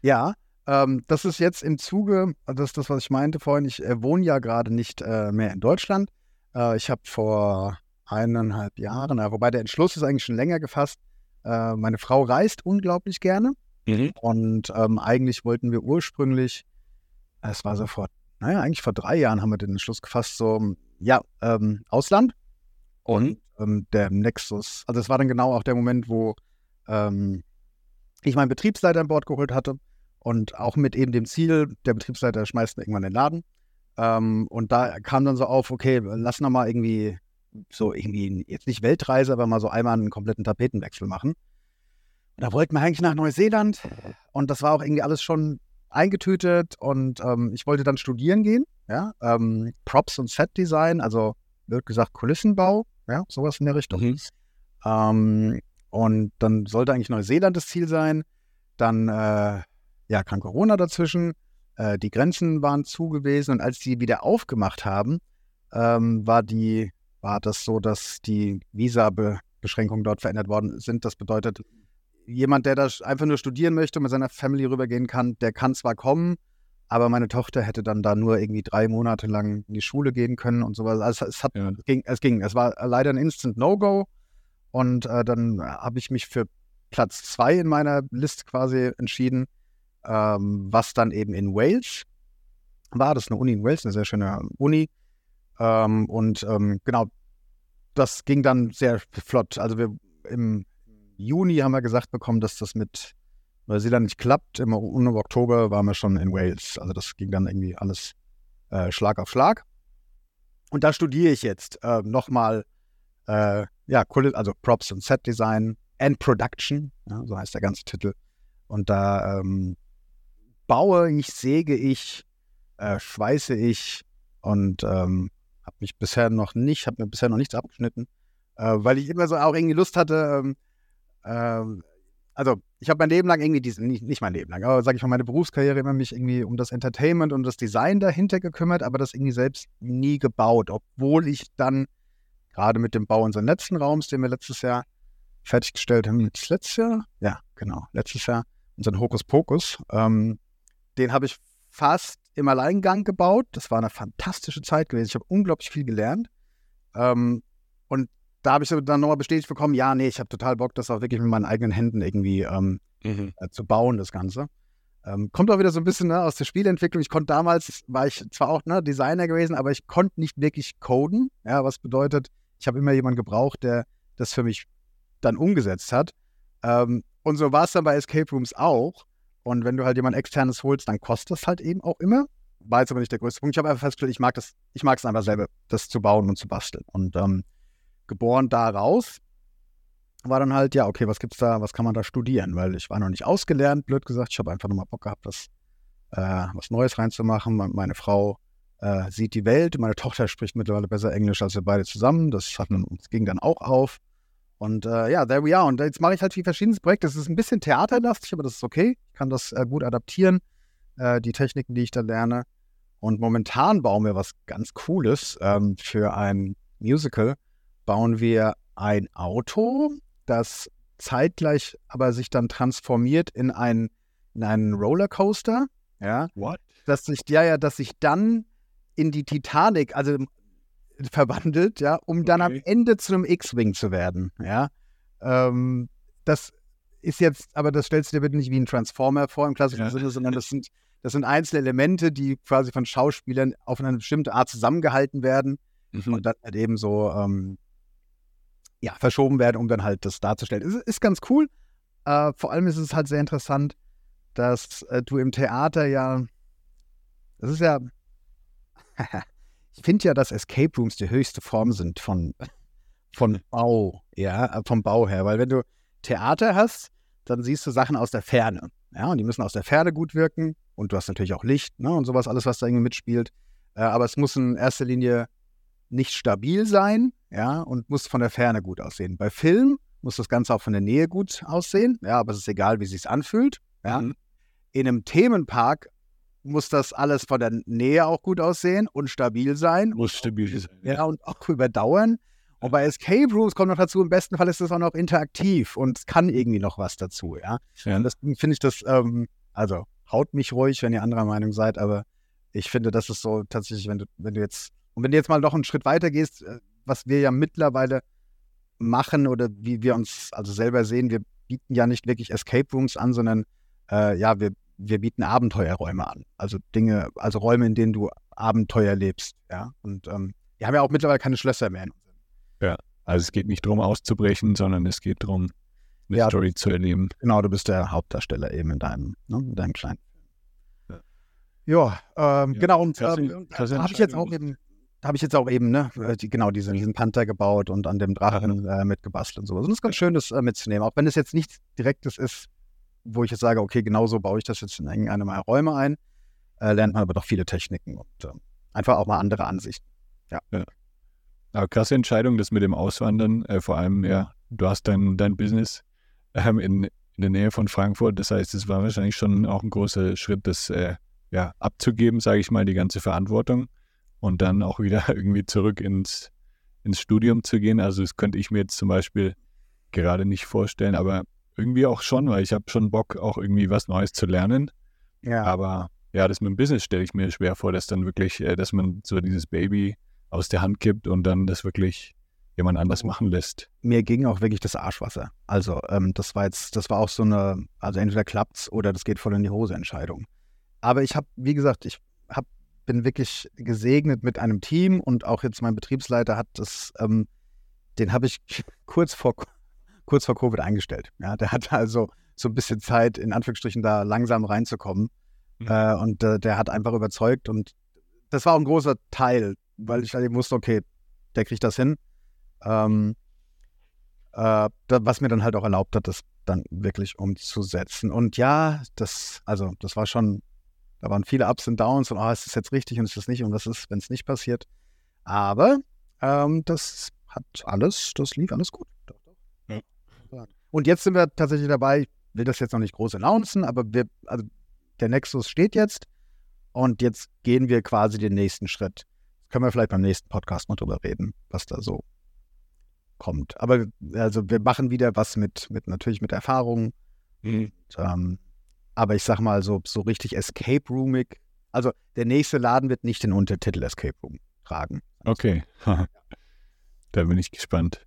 Ja, ähm, das ist jetzt im Zuge, das ist das, was ich meinte vorhin, ich äh, wohne ja gerade nicht äh, mehr in Deutschland. Äh, ich habe vor eineinhalb Jahren, wobei der Entschluss ist eigentlich schon länger gefasst, äh, meine Frau reist unglaublich gerne. Mhm. Und ähm, eigentlich wollten wir ursprünglich, es war so vor, naja, eigentlich vor drei Jahren haben wir den Entschluss gefasst, so ja, ähm, Ausland. Und ähm, der Nexus, also es war dann genau auch der Moment, wo ähm, ich meinen Betriebsleiter an Bord geholt hatte und auch mit eben dem Ziel, der Betriebsleiter schmeißt irgendwann den Laden. Ähm, und da kam dann so auf, okay, lass noch mal irgendwie so irgendwie, jetzt nicht Weltreise, aber mal so einmal einen kompletten Tapetenwechsel machen. Und da wollten wir eigentlich nach Neuseeland und das war auch irgendwie alles schon eingetütet und ähm, ich wollte dann studieren gehen, ja, ähm, Props und Set Design, also wird gesagt Kulissenbau, ja, sowas in der Richtung. Mhm. Ähm, und dann sollte eigentlich Neuseeland das Ziel sein. Dann, äh, ja, kam Corona dazwischen. Äh, die Grenzen waren zu gewesen und als die wieder aufgemacht haben, ähm, war die, war das so, dass die Visa-Beschränkungen dort verändert worden sind. Das bedeutet, jemand, der da einfach nur studieren möchte und mit seiner Family rübergehen kann, der kann zwar kommen, aber meine Tochter hätte dann da nur irgendwie drei Monate lang in die Schule gehen können und sowas. Also es, hat, ja. es, ging, es ging. Es war leider ein Instant No-Go. Und äh, dann habe ich mich für Platz zwei in meiner Liste quasi entschieden, ähm, was dann eben in Wales war. Das ist eine Uni in Wales, eine sehr schöne Uni. Ähm, und ähm, genau, das ging dann sehr flott. Also wir im Juni haben wir gesagt bekommen, dass das mit Neuseeland nicht klappt. Im, im Oktober waren wir schon in Wales. Also das ging dann irgendwie alles äh, Schlag auf Schlag. Und da studiere ich jetzt äh, nochmal, äh, ja, also Props und Set Design, and Production, ja, so heißt der ganze Titel. Und da ähm, baue ich, säge ich, äh, schweiße ich und ähm, habe mich bisher noch nicht, habe mir bisher noch nichts abgeschnitten, äh, weil ich immer so auch irgendwie Lust hatte. Ähm, ähm, also ich habe mein Leben lang irgendwie diesen, nicht, nicht mein Leben lang, aber sage ich mal, meine Berufskarriere immer mich irgendwie um das Entertainment und das Design dahinter gekümmert, aber das irgendwie selbst nie gebaut, obwohl ich dann gerade mit dem Bau unseres letzten Raums, den wir letztes Jahr fertiggestellt haben, letztes Jahr? Ja, genau, letztes Jahr, unseren Hokuspokus, ähm, den habe ich fast im Alleingang gebaut. Das war eine fantastische Zeit gewesen. Ich habe unglaublich viel gelernt. Ähm, und da habe ich dann nochmal bestätigt bekommen, ja, nee, ich habe total Bock, das auch wirklich mit meinen eigenen Händen irgendwie ähm, mhm. äh, zu bauen, das Ganze. Ähm, kommt auch wieder so ein bisschen ne, aus der Spielentwicklung. Ich konnte damals, war ich zwar auch ne, Designer gewesen, aber ich konnte nicht wirklich coden. Ja, was bedeutet, ich habe immer jemanden gebraucht, der das für mich dann umgesetzt hat. Ähm, und so war es dann bei Escape Rooms auch. Und wenn du halt jemand externes holst, dann kostet das halt eben auch immer. War jetzt aber nicht der größte Punkt. Ich habe einfach festgestellt, ich mag das, ich mag es einfach selber, das zu bauen und zu basteln. Und ähm, geboren daraus war dann halt, ja, okay, was gibt's da, was kann man da studieren? Weil ich war noch nicht ausgelernt, blöd gesagt. Ich habe einfach nochmal Bock gehabt, das, äh, was Neues reinzumachen. Meine Frau äh, sieht die Welt. Meine Tochter spricht mittlerweile besser Englisch als wir beide zusammen. Das, hat, das ging dann auch auf. Und äh, ja, there we are. Und jetzt mache ich halt wie verschiedenes Projekte. Es ist ein bisschen theaterlastig, aber das ist okay. Kann das äh, gut adaptieren, äh, die Techniken, die ich da lerne. Und momentan bauen wir was ganz Cooles ähm, für ein Musical. Bauen wir ein Auto, das zeitgleich aber sich dann transformiert in, ein, in einen Rollercoaster. Ja. What? Dass sich, ja, ja, dass sich dann in die Titanic, also verwandelt, ja, um dann okay. am Ende zu einem X-Wing zu werden, ja. Ähm, das ist jetzt, aber das stellst du dir bitte nicht wie ein Transformer vor im klassischen ja. Sinne, sondern das sind, das sind einzelne Elemente, die quasi von Schauspielern auf eine bestimmte Art zusammengehalten werden mhm. und dann halt eben so ähm, ja, verschoben werden, um dann halt das darzustellen. Ist, ist ganz cool. Äh, vor allem ist es halt sehr interessant, dass äh, du im Theater ja, das ist ja, ich finde ja, dass Escape Rooms die höchste Form sind von, von Bau, ja, äh, vom Bau her. Weil wenn du Theater hast, dann siehst du Sachen aus der Ferne. Ja, und die müssen aus der Ferne gut wirken. Und du hast natürlich auch Licht, ne, und sowas, alles, was da irgendwie mitspielt. Äh, aber es muss in erster Linie nicht stabil sein, ja, und muss von der Ferne gut aussehen. Bei Film muss das Ganze auch von der Nähe gut aussehen, ja, aber es ist egal, wie es sich anfühlt, ja. Mhm. In einem Themenpark muss das alles von der Nähe auch gut aussehen und stabil sein. Muss stabil sein. Ja, und auch überdauern. Und bei Escape Rooms kommt noch dazu, im besten Fall ist es auch noch interaktiv und es kann irgendwie noch was dazu, ja. ja. Und deswegen finde ich das, ähm, also haut mich ruhig, wenn ihr anderer Meinung seid, aber ich finde, das ist so tatsächlich, wenn du, wenn du jetzt, und wenn du jetzt mal noch einen Schritt weiter gehst, äh, was wir ja mittlerweile machen oder wie wir uns also selber sehen, wir bieten ja nicht wirklich Escape Rooms an, sondern äh, ja, wir wir bieten Abenteuerräume an. Also Dinge, also Räume, in denen du Abenteuer lebst. Ja. Und ähm, wir haben ja auch mittlerweile keine Schlösser mehr. Ja, also es geht nicht darum auszubrechen, sondern es geht darum, eine ja, Story zu erleben. Genau, du bist der Hauptdarsteller eben in deinem, ne, in deinem kleinen Film. Ja, ähm, ja genau. Und ähm, da habe ich jetzt auch eben, habe ich jetzt auch eben, ne, genau diesen, diesen Panther gebaut und an dem Drachen äh, mitgebastelt und so. Und es ist ganz schön, das äh, mitzunehmen, auch wenn es jetzt nichts Direktes ist, wo ich jetzt sage, okay, genauso baue ich das jetzt in irgendeine meiner Räume ein, äh, lernt man aber doch viele Techniken und äh, einfach auch mal andere Ansichten. Ja. Aber krasse Entscheidung, das mit dem Auswandern, äh, vor allem, ja, du hast dein, dein Business ähm, in, in der Nähe von Frankfurt, das heißt, es war wahrscheinlich schon auch ein großer Schritt, das äh, ja, abzugeben, sage ich mal, die ganze Verantwortung und dann auch wieder irgendwie zurück ins, ins Studium zu gehen. Also das könnte ich mir jetzt zum Beispiel gerade nicht vorstellen, aber irgendwie auch schon, weil ich habe schon Bock, auch irgendwie was Neues zu lernen. Ja. Aber ja, das mit dem Business stelle ich mir schwer vor, dass dann wirklich, äh, dass man so dieses Baby aus der Hand gibt und dann das wirklich jemand anders oh. machen lässt. Mir ging auch wirklich das Arschwasser. Also ähm, das war jetzt, das war auch so eine, also entweder klappt's oder das geht voll in die Hose Entscheidung. Aber ich habe, wie gesagt, ich hab, bin wirklich gesegnet mit einem Team und auch jetzt mein Betriebsleiter hat das, ähm, den habe ich kurz vor kurz vor Covid eingestellt. Ja, der hatte also so ein bisschen Zeit, in Anführungsstrichen, da langsam reinzukommen. Mhm. Äh, und äh, der hat einfach überzeugt und das war auch ein großer Teil, weil ich halt eben wusste, okay, der kriegt das hin. Ähm, Äh, was mir dann halt auch erlaubt hat, das dann wirklich umzusetzen. Und ja, das, also das war schon, da waren viele Ups und Downs und oh, ist das jetzt richtig und ist das nicht und was ist, wenn es nicht passiert. Aber ähm, das hat alles, das lief alles gut. Doch, doch. Ja. Und jetzt sind wir tatsächlich dabei, ich will das jetzt noch nicht groß announcen, aber wir, also der Nexus steht jetzt und jetzt gehen wir quasi den nächsten Schritt. Können wir vielleicht beim nächsten Podcast mal drüber reden, was da so kommt. Aber also wir machen wieder was mit, mit natürlich mit Erfahrung. Mhm. Ähm, aber ich sag mal so, so richtig Escape Roomig. Also der nächste Laden wird nicht den Untertitel Escape Room tragen. Okay. da bin ich gespannt.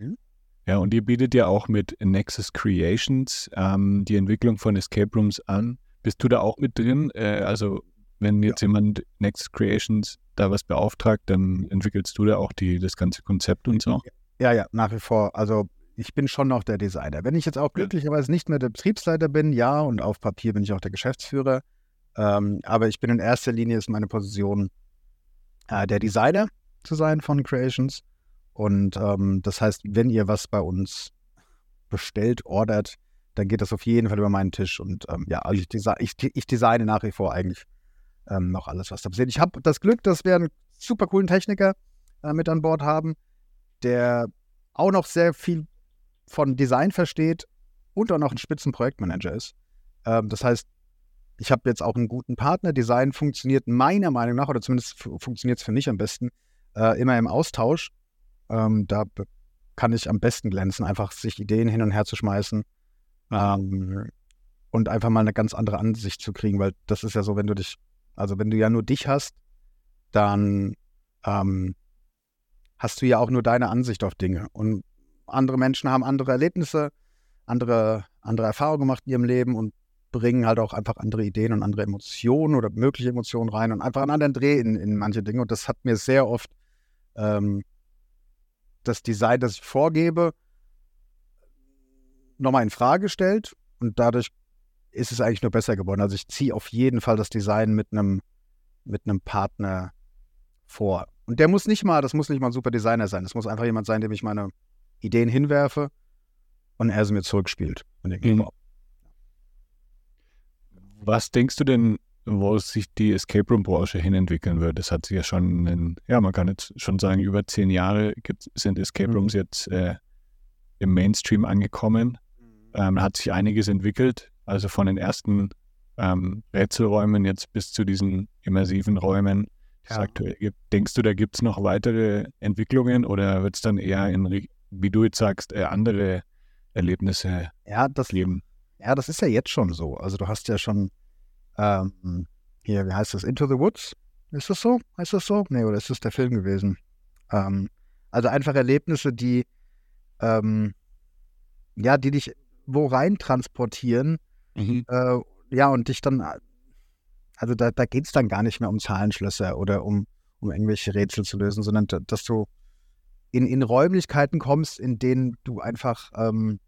Mhm. Ja, und ihr bietet ja auch mit Nexus Creations ähm, die Entwicklung von Escape Rooms an. Bist du da auch mit drin? Äh, also wenn jetzt ja. jemand Nexus Creations da was beauftragt, dann entwickelst du da auch die, das ganze Konzept und so? Ja, ja, nach wie vor. Also ich bin schon noch der Designer. Wenn ich jetzt auch glücklicherweise nicht mehr der Betriebsleiter bin, ja, und auf Papier bin ich auch der Geschäftsführer. Ähm, aber ich bin in erster Linie ist meine Position äh, der Designer zu sein von Creations. Und ähm, das heißt, wenn ihr was bei uns bestellt, ordert, dann geht das auf jeden Fall über meinen Tisch. Und ähm, ja, also ich, desi ich, ich, designe nach wie vor eigentlich ähm, noch alles, was da passiert. Ich habe das Glück, dass wir einen super coolen Techniker äh, mit an Bord haben, der auch noch sehr viel von Design versteht und auch noch ein Spitzenprojektmanager ist. Ähm, das heißt, ich habe jetzt auch einen guten Partner. Design funktioniert meiner Meinung nach, oder zumindest funktioniert es für mich am besten, äh, immer im Austausch. Ähm, da kann ich am besten glänzen, einfach sich Ideen hin und her zu schmeißen ähm, und einfach mal eine ganz andere Ansicht zu kriegen, weil das ist ja so, wenn du dich, also wenn du ja nur dich hast, dann ähm, hast du ja auch nur deine Ansicht auf Dinge. Und andere Menschen haben andere Erlebnisse, andere, andere Erfahrungen gemacht in ihrem Leben und bringen halt auch einfach andere Ideen und andere Emotionen oder mögliche Emotionen rein und einfach einen anderen Dreh in, in manche Dinge. Und das hat mir sehr oft ähm, das Design, das ich vorgebe, nochmal in Frage gestellt und dadurch ist es eigentlich nur besser geworden. Also ich ziehe auf jeden Fall das Design mit einem mit einem Partner vor. Und der muss nicht mal, das muss nicht mal ein super Designer sein. Das muss einfach jemand sein, dem ich meine Ideen hinwerfe und er sie mir zurückspielt. Mhm. Was denkst du denn, wo sich die Escape Room Branche hinentwickeln wird? Das hat sich ja schon, in, ja, man kann jetzt schon sagen, über zehn Jahre gibt, sind Escape Rooms mhm. jetzt äh, im Mainstream angekommen. Mhm. Ähm, hat sich einiges entwickelt, also von den ersten ähm, Rätselräumen jetzt bis zu diesen immersiven Räumen ja. aktuell gibt. Denkst du, da gibt es noch weitere Entwicklungen oder wird es dann eher in, wie du jetzt sagst, andere Erlebnisse ja, das, geben? Ja, das ist ja jetzt schon so. Also du hast ja schon ähm, hier, wie heißt das, Into the Woods? Ist das so? Heißt das so? Nee, oder ist das der Film gewesen? Ähm, also einfach Erlebnisse, die ähm, ja, die dich wo rein transportieren, mhm. äh, ja, und dich dann also da, da geht es dann gar nicht mehr um Zahlenschlösser oder um, um irgendwelche Rätsel zu lösen, sondern dass du in, in Räumlichkeiten kommst, in denen du einfach ähm,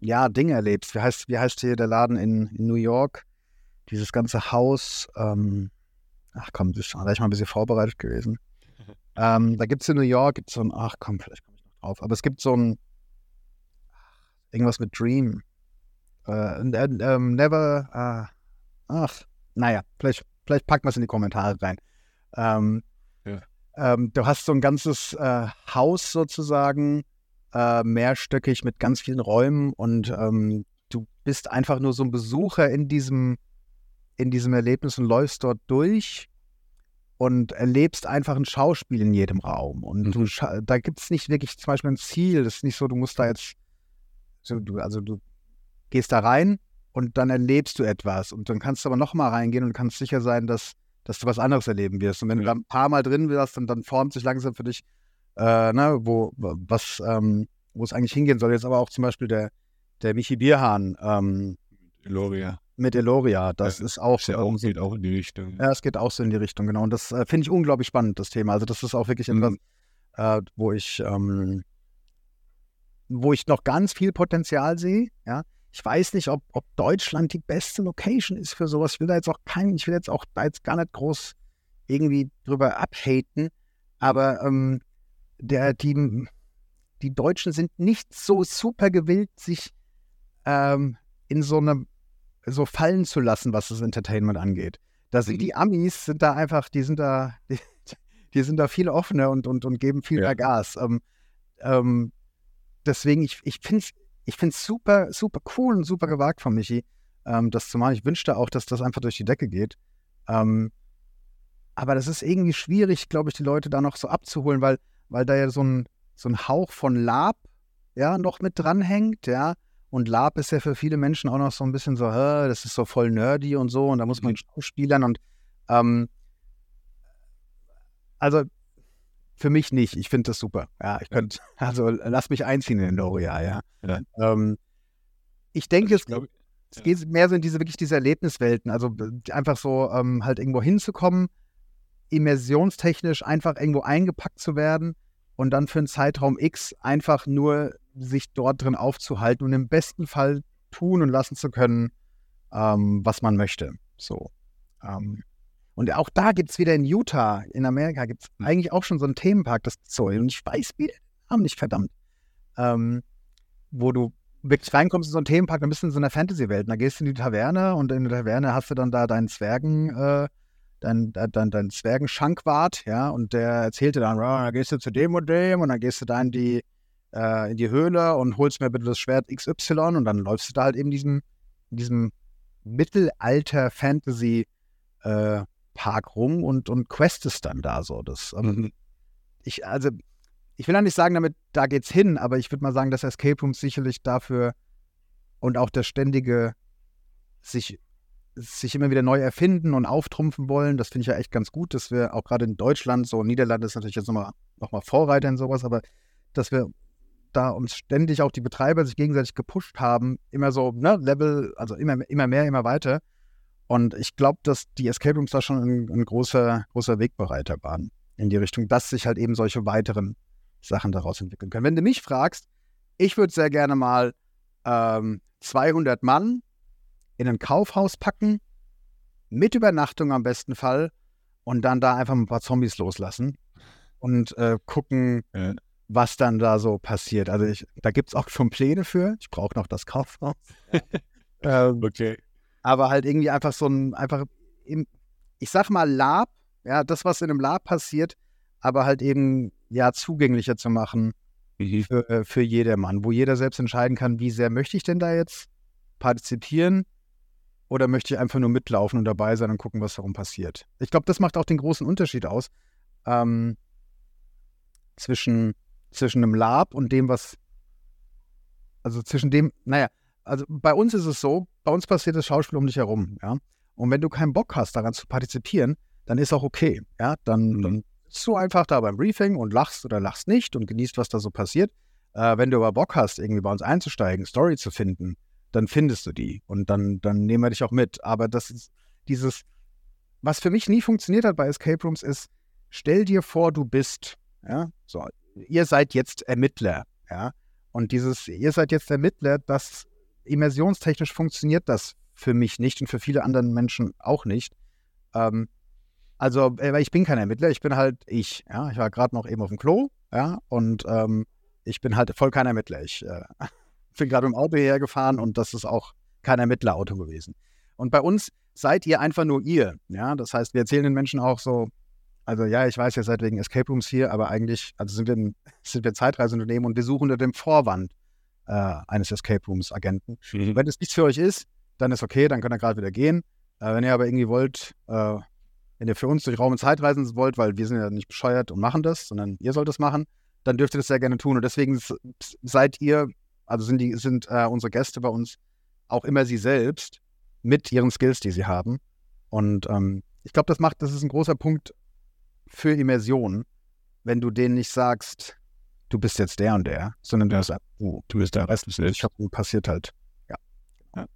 ja, Dinge erlebst. Wie heißt, wie heißt hier der Laden in, in New York? Dieses ganze Haus. Ähm, ach komm, das wäre ich mal ein bisschen vorbereitet gewesen. ähm, da gibt es in New York, gibt's so ein, ach komm, vielleicht komme ich noch drauf, aber es gibt so ein, irgendwas mit Dream. Äh, äh, äh, never, ah, ach, naja, vielleicht, vielleicht packen wir es in die Kommentare rein. Ähm, ja. ähm, du hast so ein ganzes äh, Haus sozusagen, äh, mehrstöckig mit ganz vielen Räumen und ähm, du bist einfach nur so ein Besucher in diesem, in diesem Erlebnis und läufst dort durch und erlebst einfach ein Schauspiel in jedem Raum. Und mhm. du, da gibt es nicht wirklich zum Beispiel ein Ziel. Das ist nicht so, du musst da jetzt, so, du, also du gehst da rein und dann erlebst du etwas und dann kannst du aber noch mal reingehen und kannst sicher sein, dass, dass du was anderes erleben wirst. Und wenn ja. du da ein paar Mal drin wirst, dann, dann formt sich langsam für dich, äh, ne, wo, was, ähm, wo es eigentlich hingehen soll. Jetzt aber auch zum Beispiel der, der Michi Bierhahn. Ähm, Eloria. Mit Eloria, das ja, ist auch. Ja auch, geht auch in die Richtung. Ja, es geht auch so in die Richtung, genau. Und das äh, finde ich unglaublich spannend, das Thema. Also, das ist auch wirklich mhm. etwas, äh, wo ich, ähm, wo ich noch ganz viel Potenzial sehe, ja. Ich weiß nicht, ob, ob Deutschland die beste Location ist für sowas. Ich will da jetzt auch kein, ich will jetzt auch da jetzt gar nicht groß irgendwie drüber abhaten, aber ähm, der, die, die Deutschen sind nicht so super gewillt, sich ähm, in so einem so fallen zu lassen, was das Entertainment angeht. Da sind die Amis sind da einfach, die sind da, die, die sind da viel offener und, und, und geben viel ja. mehr Gas. Ähm, ähm, deswegen, ich, ich finde es ich find's super, super cool und super gewagt von Michi, ähm, das zu machen. Ich wünschte auch, dass das einfach durch die Decke geht. Ähm, aber das ist irgendwie schwierig, glaube ich, die Leute da noch so abzuholen, weil, weil da ja so ein, so ein Hauch von Lab ja noch mit dranhängt, ja. Und Lab ist ja für viele Menschen auch noch so ein bisschen so, das ist so voll nerdy und so, und da muss man mhm. Schauspielern und ähm, also für mich nicht. Ich finde das super. Ja, ich könnte, also lass mich einziehen in den Doria, ja. ja. Ähm, ich denke, also ich glaub, es, ja. geht mehr so in diese wirklich diese Erlebniswelten. Also einfach so ähm, halt irgendwo hinzukommen, immersionstechnisch einfach irgendwo eingepackt zu werden und dann für einen Zeitraum X einfach nur sich dort drin aufzuhalten und im besten Fall tun und lassen zu können, ähm, was man möchte. So. Ähm, und auch da gibt es wieder in Utah, in Amerika, gibt es hm. eigentlich auch schon so einen Themenpark, das Zoll. Und ich weiß wieder Namen nicht, verdammt. Ähm, wo du wirklich reinkommst in so einen Themenpark, dann bist du in so einer Fantasy-Welt. Da gehst du in die Taverne und in der Taverne hast du dann da deinen Zwergen, äh, dein, dein, dein Zwergen-Schankwart, ja, und der erzählte dann, oh, da gehst du zu dem und dem und dann gehst du da in die, äh, in die Höhle und holst mir bitte das Schwert XY und dann läufst du da halt eben diesem, in diesem Mittelalter-Fantasy- äh, Park rum und, und questest dann da so. Das, ähm, mhm. ich, also, ich will ja nicht sagen, damit, da geht's hin, aber ich würde mal sagen, dass Escape Rooms sicherlich dafür und auch das ständige sich, sich immer wieder neu erfinden und auftrumpfen wollen, das finde ich ja echt ganz gut, dass wir auch gerade in Deutschland, so Niederlande ist natürlich jetzt nochmal noch mal Vorreiter in sowas, aber dass wir da uns ständig auch die Betreiber sich gegenseitig gepusht haben, immer so, ne, Level, also immer, immer mehr, immer weiter. Und ich glaube, dass die Escape Rooms da schon ein, ein, großer, großer Wegbereiter waren in die Richtung, dass sich halt eben solche weiteren Sachen daraus entwickeln können. Wenn du mich fragst, ich würde sehr gerne mal ähm, 200 Mann in ein Kaufhaus packen, mit Übernachtung am besten Fall, und dann da einfach ein paar Zombies loslassen und äh, gucken, ja. was dann da so passiert. Also ich, da gibt es auch schon Pläne für. Ich brauche noch das Kaufhaus. ähm, okay aber halt irgendwie einfach so ein, einfach, im, ich sag mal Lab, ja, das, was in einem Lab passiert, aber halt eben, ja, zugänglicher zu machen mhm. für, äh, für jedermann, wo jeder selbst entscheiden kann, wie sehr möchte ich denn da jetzt partizipieren oder möchte ich einfach nur mitlaufen und dabei sein und gucken, was darum passiert. Ich glaube, das macht auch den großen Unterschied aus ähm, zwischen, zwischen einem Lab und dem, was, also zwischen dem, naja, also bei uns ist es so, bei uns passiert das Schauspiel um dich herum, ja. Und wenn du keinen Bock hast, daran zu partizipieren, dann ist auch okay, ja. Dann, mhm. dann bist du einfach da beim Briefing und lachst oder lachst nicht und genießt, was da so passiert. Äh, wenn du aber Bock hast, irgendwie bei uns einzusteigen, Story zu finden, dann findest du die und dann, dann nehmen wir dich auch mit. Aber das ist dieses, was für mich nie funktioniert hat bei Escape Rooms, ist, stell dir vor, du bist, ja, so, ihr seid jetzt Ermittler, ja. Und dieses, ihr seid jetzt Ermittler, das immersionstechnisch funktioniert das für mich nicht und für viele anderen Menschen auch nicht. Ähm, also, äh, ich bin kein Ermittler, ich bin halt ich. Ja? Ich war gerade noch eben auf dem Klo, ja, und ähm, ich bin halt voll kein Ermittler. Ich äh, bin gerade im Auto hierher gefahren und das ist auch kein Ermittlerauto gewesen. Und bei uns seid ihr einfach nur ihr. Ja, das heißt, wir erzählen den Menschen auch so, also ja, ich weiß, ihr seid wegen Escape Rooms hier, aber eigentlich, also sind wir ein, sind wir Zeitreiseunternehmen und wir suchen unter dem Vorwand äh, eines Escape Rooms Agenten. Mhm. Wenn es nichts für euch ist, dann ist okay, dann könnt ihr gerade wieder gehen. Äh, wenn ihr aber irgendwie wollt, äh, wenn ihr für uns durch Raum und Zeit reisen wollt, weil wir sind ja nicht bescheuert und machen das, sondern ihr sollt es machen, dann dürft ihr das sehr gerne tun. Und deswegen seid ihr, also sind, die, sind äh, unsere Gäste bei uns auch immer sie selbst mit ihren Skills, die sie haben. Und ähm, ich glaube, das macht, das ist ein großer Punkt für Immersion, wenn du denen nicht sagst, du bist jetzt der und der, sondern du, bist, oh, du bist der Rest des Ich habe passiert halt. Ja. ja.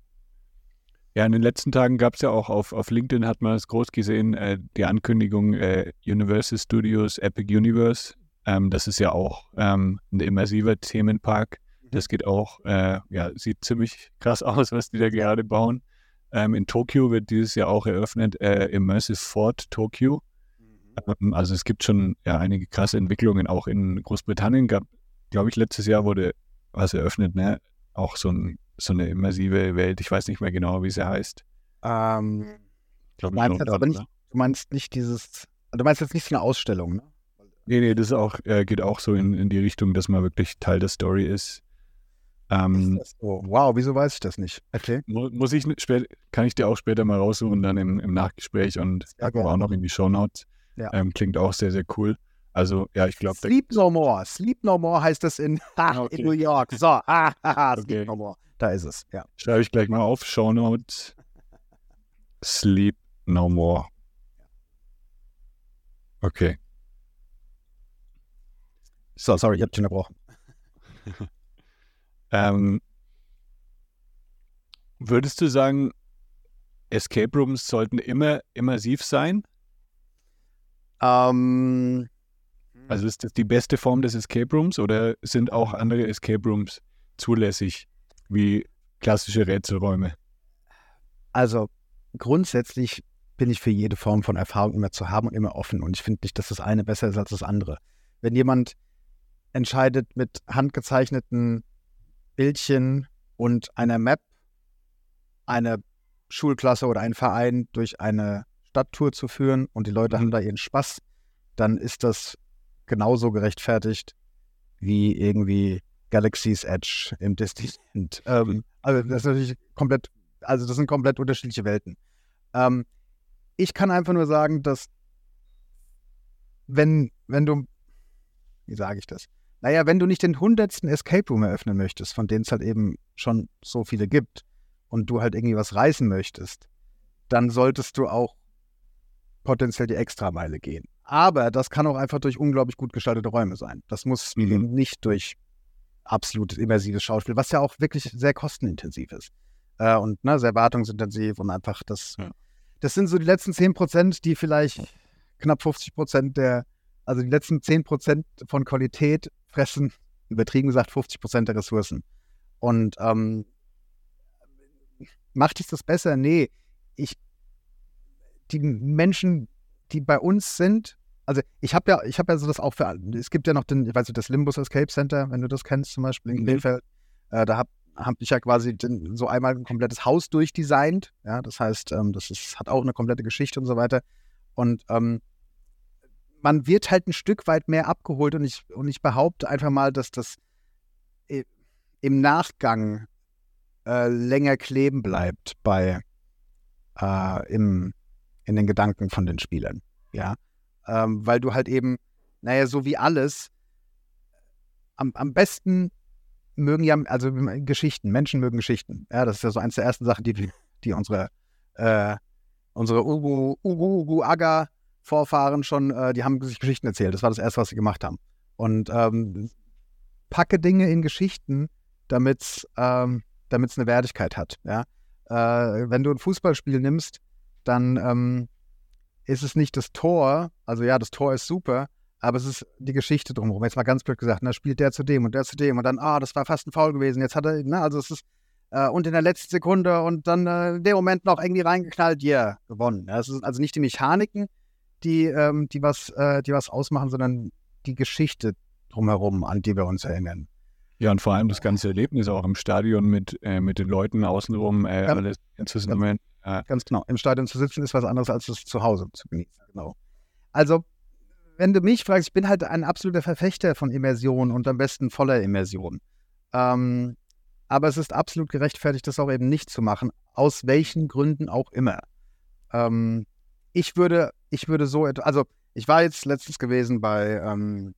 Ja, in den letzten Tagen gab es ja auch auf, auf LinkedIn, hat man es groß gesehen, äh, die Ankündigung äh, Universal Studios Epic Universe. Ähm, das ist ja auch ähm, ein immersiver Themenpark. Mhm. Das geht auch, äh, ja, sieht ziemlich krass aus, was die da gerade bauen. Ähm, in Tokio wird dieses Jahr auch eröffnet, äh, Immersive Fort Tokyo. Ähm, also es gibt schon ja, einige krasse Entwicklungen. Auch in Großbritannien gab glaube ich, letztes Jahr wurde was eröffnet, ne? Auch so, ein, so eine immersive Welt. Ich weiß nicht mehr genau, wie sie heißt. Ähm, Glaub du, ich meinst jetzt aber nicht, oder? du meinst nicht dieses, du meinst jetzt nicht so eine Ausstellung, ne? Nee, nee, das auch, äh, geht auch so in, in die Richtung, dass man wirklich Teil der Story ist. Ähm, Ist so? Wow, wieso weiß ich das nicht? Okay. mu- muss ich kann ich dir auch später mal raussuchen, dann im, im Nachgespräch und Ja, auch noch in die Shownotes. Ja. Ähm, klingt auch sehr, sehr cool. Also, ja, ich glaube, Sleep No More. Sleep No More heißt das in, ha, Okay. in New York. So, ah, haha, Sleep Okay. No More. Da ist es, ja. schreibe ich gleich mal auf. Shownotes. Sleep no more. Okay. So, sorry, ich hab dich unterbrochen. Ähm, würdest du sagen, Escape Rooms sollten immer immersiv sein? Ähm, Also ist das die beste Form des Escape Rooms oder sind auch andere Escape Rooms zulässig, wie klassische Rätselräume? Also grundsätzlich bin ich für jede Form von Erfahrung immer zu haben und immer offen. Und ich finde nicht, dass das eine besser ist als das andere. Wenn jemand entscheidet, mit handgezeichneten Bildchen und einer Map eine Schulklasse oder einen Verein durch eine Stadttour zu führen und die Leute Mhm. haben da ihren Spaß, dann ist das genauso gerechtfertigt wie irgendwie Galaxy's Edge im Disneyland. Ähm, also das ist natürlich komplett, also das sind komplett unterschiedliche Welten. Ähm, ich kann einfach nur sagen, dass wenn, wenn du, wie sage ich das? Naja, wenn du nicht den hundertsten Escape Room eröffnen möchtest, von denen es halt eben schon so viele gibt, und du halt irgendwie was reißen möchtest, dann solltest du auch potenziell die Extrameile gehen. Aber das kann auch einfach durch unglaublich gut gestaltete Räume sein. Das muss Mhm. eben nicht durch absolut immersives Schauspiel, was ja auch wirklich sehr kostenintensiv ist. Äh, und ne, sehr wartungsintensiv und einfach das, Ja. das sind so die letzten 10 Prozent, die vielleicht knapp 50 Prozent der, also die letzten 10 Prozent von Qualität fressen, übertrieben gesagt, 50 Prozent der Ressourcen. Und ähm, macht es das besser? Nee. Ich, die Menschen, die bei uns sind, also ich habe ja, ich habe ja so das auch für, es gibt ja noch den, ich weiß nicht, das Limbus Escape Center, wenn du das kennst zum Beispiel in Mhm. Krefeld. Äh, da habe hab ich ja quasi den, so einmal ein komplettes Haus durchdesignt. Ja, das heißt, ähm, das ist, hat auch eine komplette Geschichte und so weiter. Und ähm, man wird halt ein Stück weit mehr abgeholt und ich, und ich behaupte einfach mal, dass das im Nachgang äh, länger kleben bleibt bei äh, im, in den Gedanken von den Spielern. Ja. Ähm, weil du halt eben, naja, so wie alles, am, am besten mögen ja, also Geschichten, Menschen mögen Geschichten. Ja, das ist ja so eins der ersten Sachen, die, die unsere, äh, unsere Ugu, Ugu, Ugu, Aga Vorfahren schon, äh, die haben sich Geschichten erzählt. Das war das erste, was sie gemacht haben. Und ähm, packe Dinge in Geschichten, damit es ähm, eine Wertigkeit hat. Ja? Äh, wenn du ein Fußballspiel nimmst, dann ähm, ist es nicht das Tor, also ja, das Tor ist super, aber es ist die Geschichte drumherum. Jetzt mal ganz blöd gesagt, da spielt der zu dem und der zu dem und dann, ah, das war fast ein Foul gewesen. Jetzt hat er, ne, also es ist, äh, und in der letzten Sekunde und dann äh, in dem Moment noch irgendwie reingeknallt, ja, yeah, gewonnen. Ja, es sind also nicht die Mechaniken, die, ähm, die, was, äh, die was ausmachen, sondern die Geschichte drumherum, an die wir uns erinnern. Ja, und vor allem das ganze Erlebnis auch im Stadion mit, äh, mit den Leuten außenrum, äh, Ja. alles zusammen. Äh, Ganz genau. Im Stadion zu sitzen ist was anderes, als es zu Hause zu genießen. Genau. Also, wenn du mich fragst, ich bin halt ein absoluter Verfechter von Immersion und am besten voller Immersion. Ähm, aber es ist absolut gerechtfertigt, das auch eben nicht zu machen, aus welchen Gründen auch immer. Ähm, ich würde, ich würde so, et- also ich war jetzt letztens gewesen bei ähm,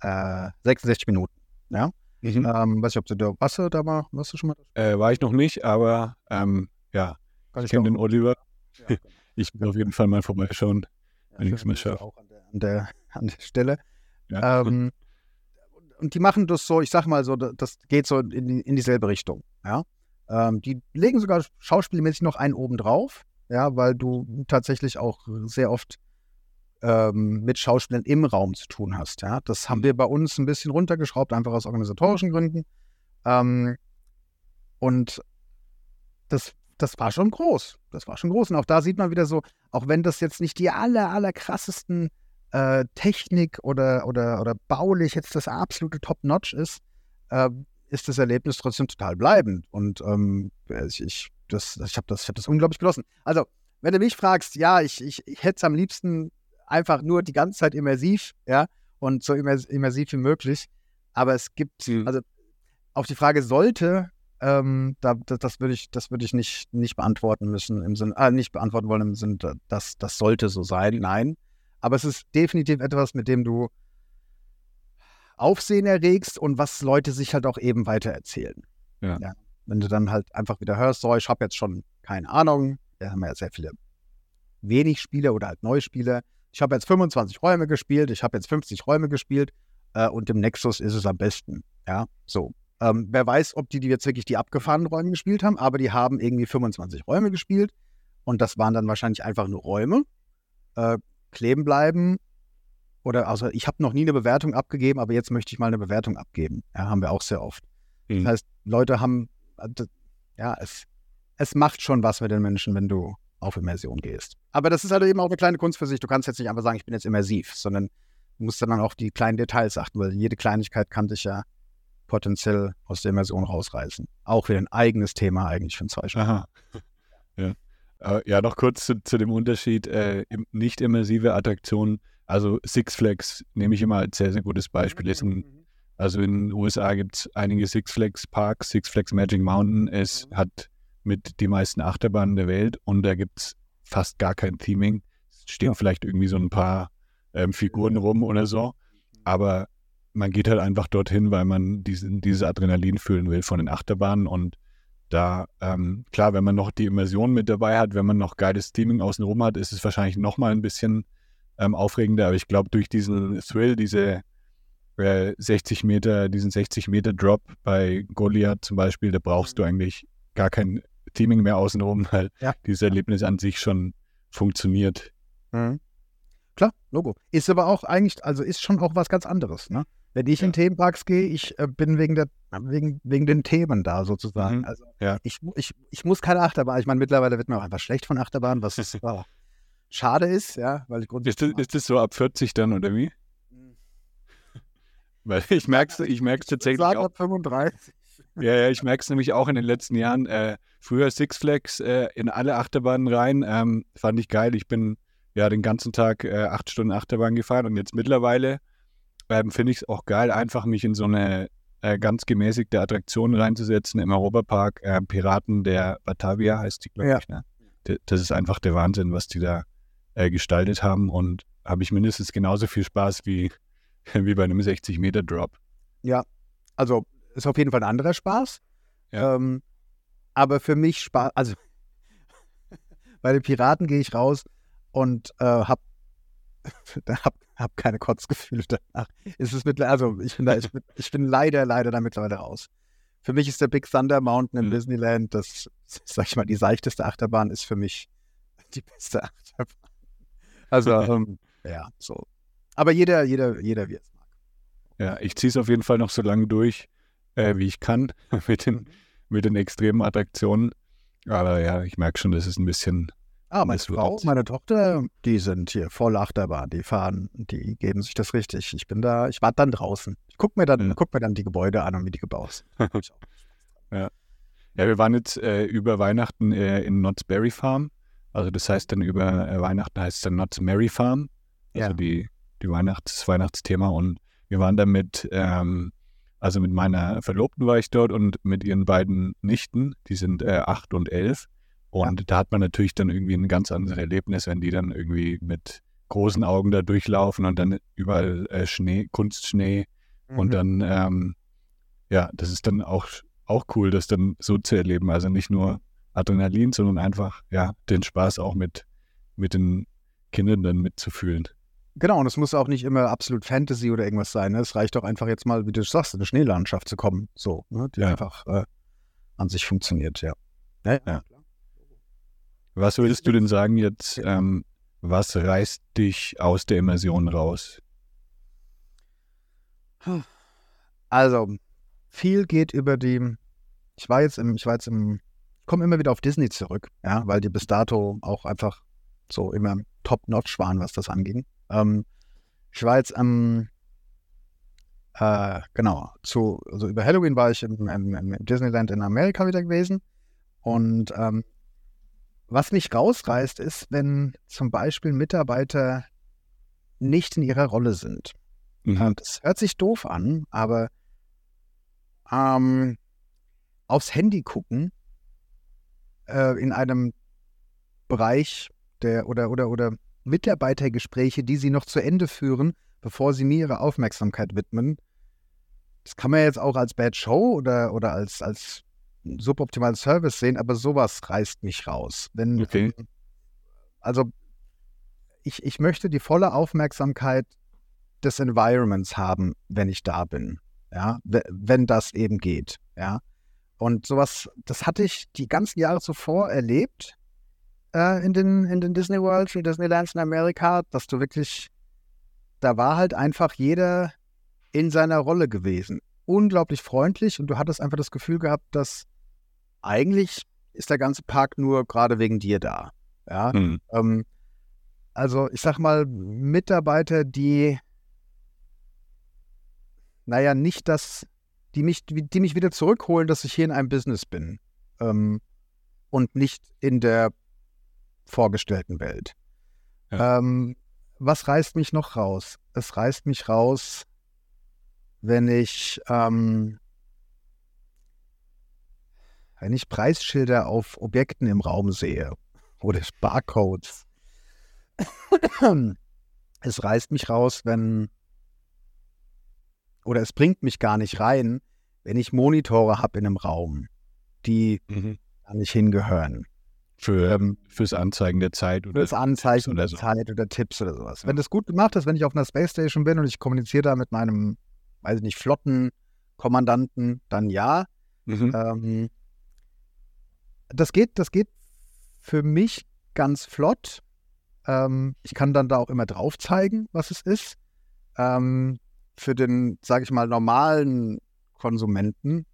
äh, 66 Minuten. Ja. mhm. Ähm, weiß ich, ob du da warst du da mal, warst du schon mal? äh, war ich noch nicht, aber ähm, ja, Kann ich kenne den Oliver. Ja, genau. Ich will auf jeden Fall mal vorbeischauen. Ja, wenn ich's schöne mal Grüße schaff. Auch an der, an der, an der Stelle. Ja. Ähm, und die machen das so, ich sag mal so, da- das geht so in, die- in dieselbe Richtung. Ja? Ähm, die legen sogar schauspielmäßig noch einen oben drauf, ja, weil du tatsächlich auch sehr oft ähm, mit Schauspielern im Raum zu tun hast. Ja? Das haben wir bei uns ein bisschen runtergeschraubt, einfach aus organisatorischen Gründen. Ähm, und das, das war schon groß. Das war schon groß. Und auch da sieht man wieder so, auch wenn das jetzt nicht die aller, aller krassesten äh, Technik oder, oder, oder baulich jetzt das absolute Top-Notch ist, äh, ist das Erlebnis trotzdem total bleibend. Und ähm, ich, ich, das, ich habe das, hab das unglaublich genossen. Also, wenn du mich fragst, ja, ich, ich, ich hätte es am liebsten einfach nur die ganze Zeit immersiv, ja, und so immersiv wie möglich. Aber es gibt, mhm. also auf die Frage sollte, ähm, da, das, das würde ich, das würde ich nicht, nicht beantworten müssen im Sinne, äh, nicht beantworten wollen im Sinne, dass das sollte so sein. Nein. Aber es ist definitiv etwas, mit dem du Aufsehen erregst und was Leute sich halt auch eben weitererzählen. Ja. ja. Wenn du dann halt einfach wieder hörst, so, ich habe jetzt schon keine Ahnung, wir haben ja sehr viele wenig Spieler oder halt Neuspieler. Ich habe jetzt 25 Räume gespielt, ich habe jetzt 50 Räume gespielt äh, und im Nexus ist es am besten. Ja, so. Ähm, wer weiß, ob die, die jetzt wirklich die abgefahrenen Räume gespielt haben, aber die haben irgendwie 25 Räume gespielt und das waren dann wahrscheinlich einfach nur Räume. Äh, kleben bleiben oder also ich habe noch nie eine Bewertung abgegeben, aber jetzt möchte ich mal eine Bewertung abgeben. Ja, haben wir auch sehr oft. Mhm. Das heißt, Leute haben, äh, ja, es, es macht schon was mit den Menschen, wenn du auf Immersion gehst. Aber das ist halt eben auch eine kleine Kunst für sich. Du kannst jetzt nicht einfach sagen, ich bin jetzt immersiv, sondern du musst dann auch die kleinen Details achten, weil jede Kleinigkeit kann dich ja potenziell aus der Immersion rausreißen. Auch wieder ein eigenes Thema eigentlich für ein Zweischiff. Aha. Ja. Äh, ja, noch kurz zu, zu dem Unterschied äh, nicht immersive Attraktionen. Also Six Flags nehme ich immer als sehr, sehr gutes Beispiel. Ist ein, also in den USA gibt es einige Six Flags Parks. Six Flags Magic Mountain ist, hat mit die meisten Achterbahnen der Welt und da gibt es fast gar kein Theming. Es stehen vielleicht irgendwie so ein paar ähm, Figuren rum oder so. Aber man geht halt einfach dorthin, weil man diesen, dieses Adrenalin fühlen will von den Achterbahnen und da, ähm, klar, wenn man noch die Immersion mit dabei hat, wenn man noch geiles Teaming außenrum hat, ist es wahrscheinlich nochmal ein bisschen ähm, aufregender. Aber ich glaube, durch diesen Thrill, diese äh, 60 Meter, diesen 60 Meter Drop bei Goliath zum Beispiel, da brauchst du mhm. eigentlich gar kein Teaming mehr außenrum, weil ja. dieses Erlebnis an sich schon funktioniert. Mhm. Klar, Logo. Ist aber auch eigentlich, also ist schon auch was ganz anderes, ne? Wenn ich ja. in Themenparks gehe, ich äh, bin wegen, der, wegen, wegen den Themen da sozusagen. Mhm. Also ja. ich, ich, ich muss keine Achterbahn. Ich meine, mittlerweile wird mir auch einfach schlecht von Achterbahn, was oh, schade ist, ja, weil ich grundsätzlich. Ist das, ist das so ab 40 dann oder wie? Mhm. Weil ich merke es ich merk's tatsächlich. Ich auch. ab 35. Ja, ja, ich merke es nämlich auch in den letzten Jahren. Äh, früher Six Flags äh, in alle Achterbahnen rein. Ähm, fand ich geil. Ich bin ja den ganzen Tag äh, acht Stunden Achterbahn gefahren und jetzt mittlerweile ähm, finde ich es auch geil, einfach mich in so eine äh, ganz gemäßigte Attraktion reinzusetzen im Europapark. Äh, Piraten der Batavia heißt die, glaube ja. ich. Ne? Das ist einfach der Wahnsinn, was die da äh, gestaltet haben und habe ich mindestens genauso viel Spaß wie, wie bei einem 60-Meter-Drop. Ja, also ist auf jeden Fall ein anderer Spaß. Ja. Ähm, aber für mich Spaß, also bei den Piraten gehe ich raus und äh, habe hab habe keine Kotzgefühle danach. Es ist mit, also ich bin, da, ich, bin, ich bin leider, leider da mittlerweile raus. Für mich ist der Big Thunder Mountain in mhm. Disneyland, das, sag ich mal, die seichteste Achterbahn ist für mich die beste Achterbahn. Also, ähm, ja, so. Aber jeder, jeder, jeder, wie es mag. Ja, ich ziehe es auf jeden Fall noch so lange durch, äh, wie ich kann, mit den, mhm. mit den extremen Attraktionen. Aber ja, ich merke schon, das ist ein bisschen Ah, meine Frau, meine Tochter, die sind hier voll Achterbahn, die fahren, die geben sich das richtig. Ich bin da, ich warte dann draußen. Ich gucke mir, dann, ja. guck mir dann die Gebäude an und wie die gebaut sind. ja. ja, wir waren jetzt äh, über Weihnachten äh, in Knott's Berry Farm. Also das heißt dann über äh, Weihnachten heißt es dann Knott's Merry Farm. Also ja. die, die Weihnachts-, Weihnachtsthema. Und wir waren da mit, ähm, also mit meiner Verlobten war ich dort und mit ihren beiden Nichten, die sind äh, acht und elf. Und ja. da hat man natürlich dann irgendwie ein ganz anderes Erlebnis, wenn die dann irgendwie mit großen Augen da durchlaufen und dann überall äh, Schnee, Kunstschnee. Mhm. Und dann, ähm, ja, das ist dann auch, auch cool, das dann so zu erleben. Also nicht nur Adrenalin, sondern einfach, ja, den Spaß auch mit, mit den Kindern dann mitzufühlen. Genau, und es muss auch nicht immer absolut Fantasy oder irgendwas sein. Ne? Es reicht doch einfach jetzt mal, wie du sagst, in eine Schneelandschaft zu kommen, so, ne? die ja. einfach äh, an sich funktioniert, ja. Ja, ja. Was würdest du denn sagen jetzt, ähm, was reißt dich aus der Immersion raus? Also, viel geht über die, ich war jetzt im, ich war jetzt im, komme immer wieder auf Disney zurück, ja, weil die bis dato auch einfach so immer top-notch waren, was das anging. Ähm, ich war jetzt am, äh, genau, zu, also über Halloween war ich im, im, im Disneyland in Amerika wieder gewesen. Und ähm, was mich rausreißt, ist, wenn zum Beispiel Mitarbeiter nicht in ihrer Rolle sind. Mhm. Das hört sich doof an, aber ähm, aufs Handy gucken äh, in einem Bereich der oder oder oder Mitarbeitergespräche, die sie noch zu Ende führen, bevor sie mir ihre Aufmerksamkeit widmen. Das kann man jetzt auch als Bad Show oder, oder als, als suboptimalen Service sehen, aber sowas reißt mich raus. Wenn, okay. Also ich, ich möchte die volle Aufmerksamkeit des Environments haben, wenn ich da bin. Ja, wenn das eben geht. Ja. Und sowas, das hatte ich die ganzen Jahre zuvor erlebt äh, in, den, in den Disney Worlds, in Disneylands in Amerika, dass du wirklich, da war halt einfach jeder in seiner Rolle gewesen. Unglaublich freundlich und du hattest einfach das Gefühl gehabt, dass eigentlich ist der ganze Park nur gerade wegen dir da. Ja. Mhm. Ähm, also ich sag mal, Mitarbeiter, die, naja, nicht das, die mich, die mich wieder zurückholen, dass ich hier in einem Business bin. Ähm, und nicht in der vorgestellten Welt. Ja. Ähm, was reißt mich noch raus? Es reißt mich raus, wenn ich ähm, wenn ich Preisschilder auf Objekten im Raum sehe oder Barcodes. es reißt mich raus, wenn oder es bringt mich gar nicht rein, wenn ich Monitore habe in einem Raum, die mhm. da nicht hingehören. Für, ähm, fürs Anzeigen der Zeit oder fürs Anzeigen oder so. der Zeit oder Tipps oder sowas. Ja. Wenn das gut gemacht ist, wenn ich auf einer Space Station bin und ich kommuniziere da mit meinem, weiß ich nicht, Flottenkommandanten, dann ja. Mhm. Ähm, das geht, das geht für mich ganz flott. Ähm, ich kann dann da auch immer drauf zeigen, was es ist. Ähm, für den, sage ich mal, normalen Konsumenten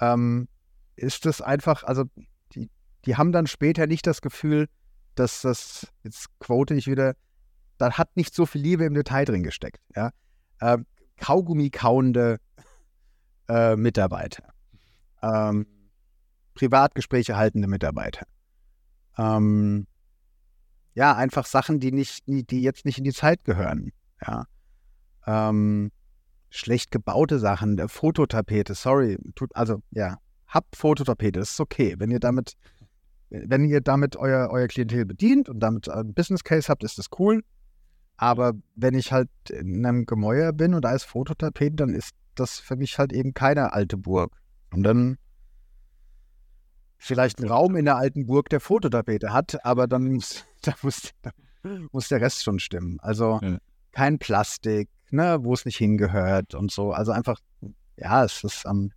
ähm, ist es einfach, also die, die haben dann später nicht das Gefühl, dass das, jetzt quote ich wieder, da hat nicht so viel Liebe im Detail drin gesteckt. Ja? Äh, Kaugummi kauende äh, Mitarbeiter. Ähm, Privatgespräche haltende Mitarbeiter. Ähm, ja, einfach Sachen, die nicht, die jetzt nicht in die Zeit gehören. Ja. Ähm, schlecht gebaute Sachen, der Fototapete, sorry, tut, also ja, habt Fototapete, das ist okay. Wenn ihr damit, wenn ihr damit euer, euer Klientel bedient und damit einen Business Case habt, ist das cool. Aber wenn ich halt in einem Gemäuer bin und da ist Fototapete, dann ist das für mich halt eben keine alte Burg. Und dann vielleicht einen Raum in der alten Burg, der Fototapete hat, aber dann muss, da muss, da muss der Rest schon stimmen. Also ja. kein Plastik, ne, wo es nicht hingehört und so. Also einfach, ja, es ist ähm,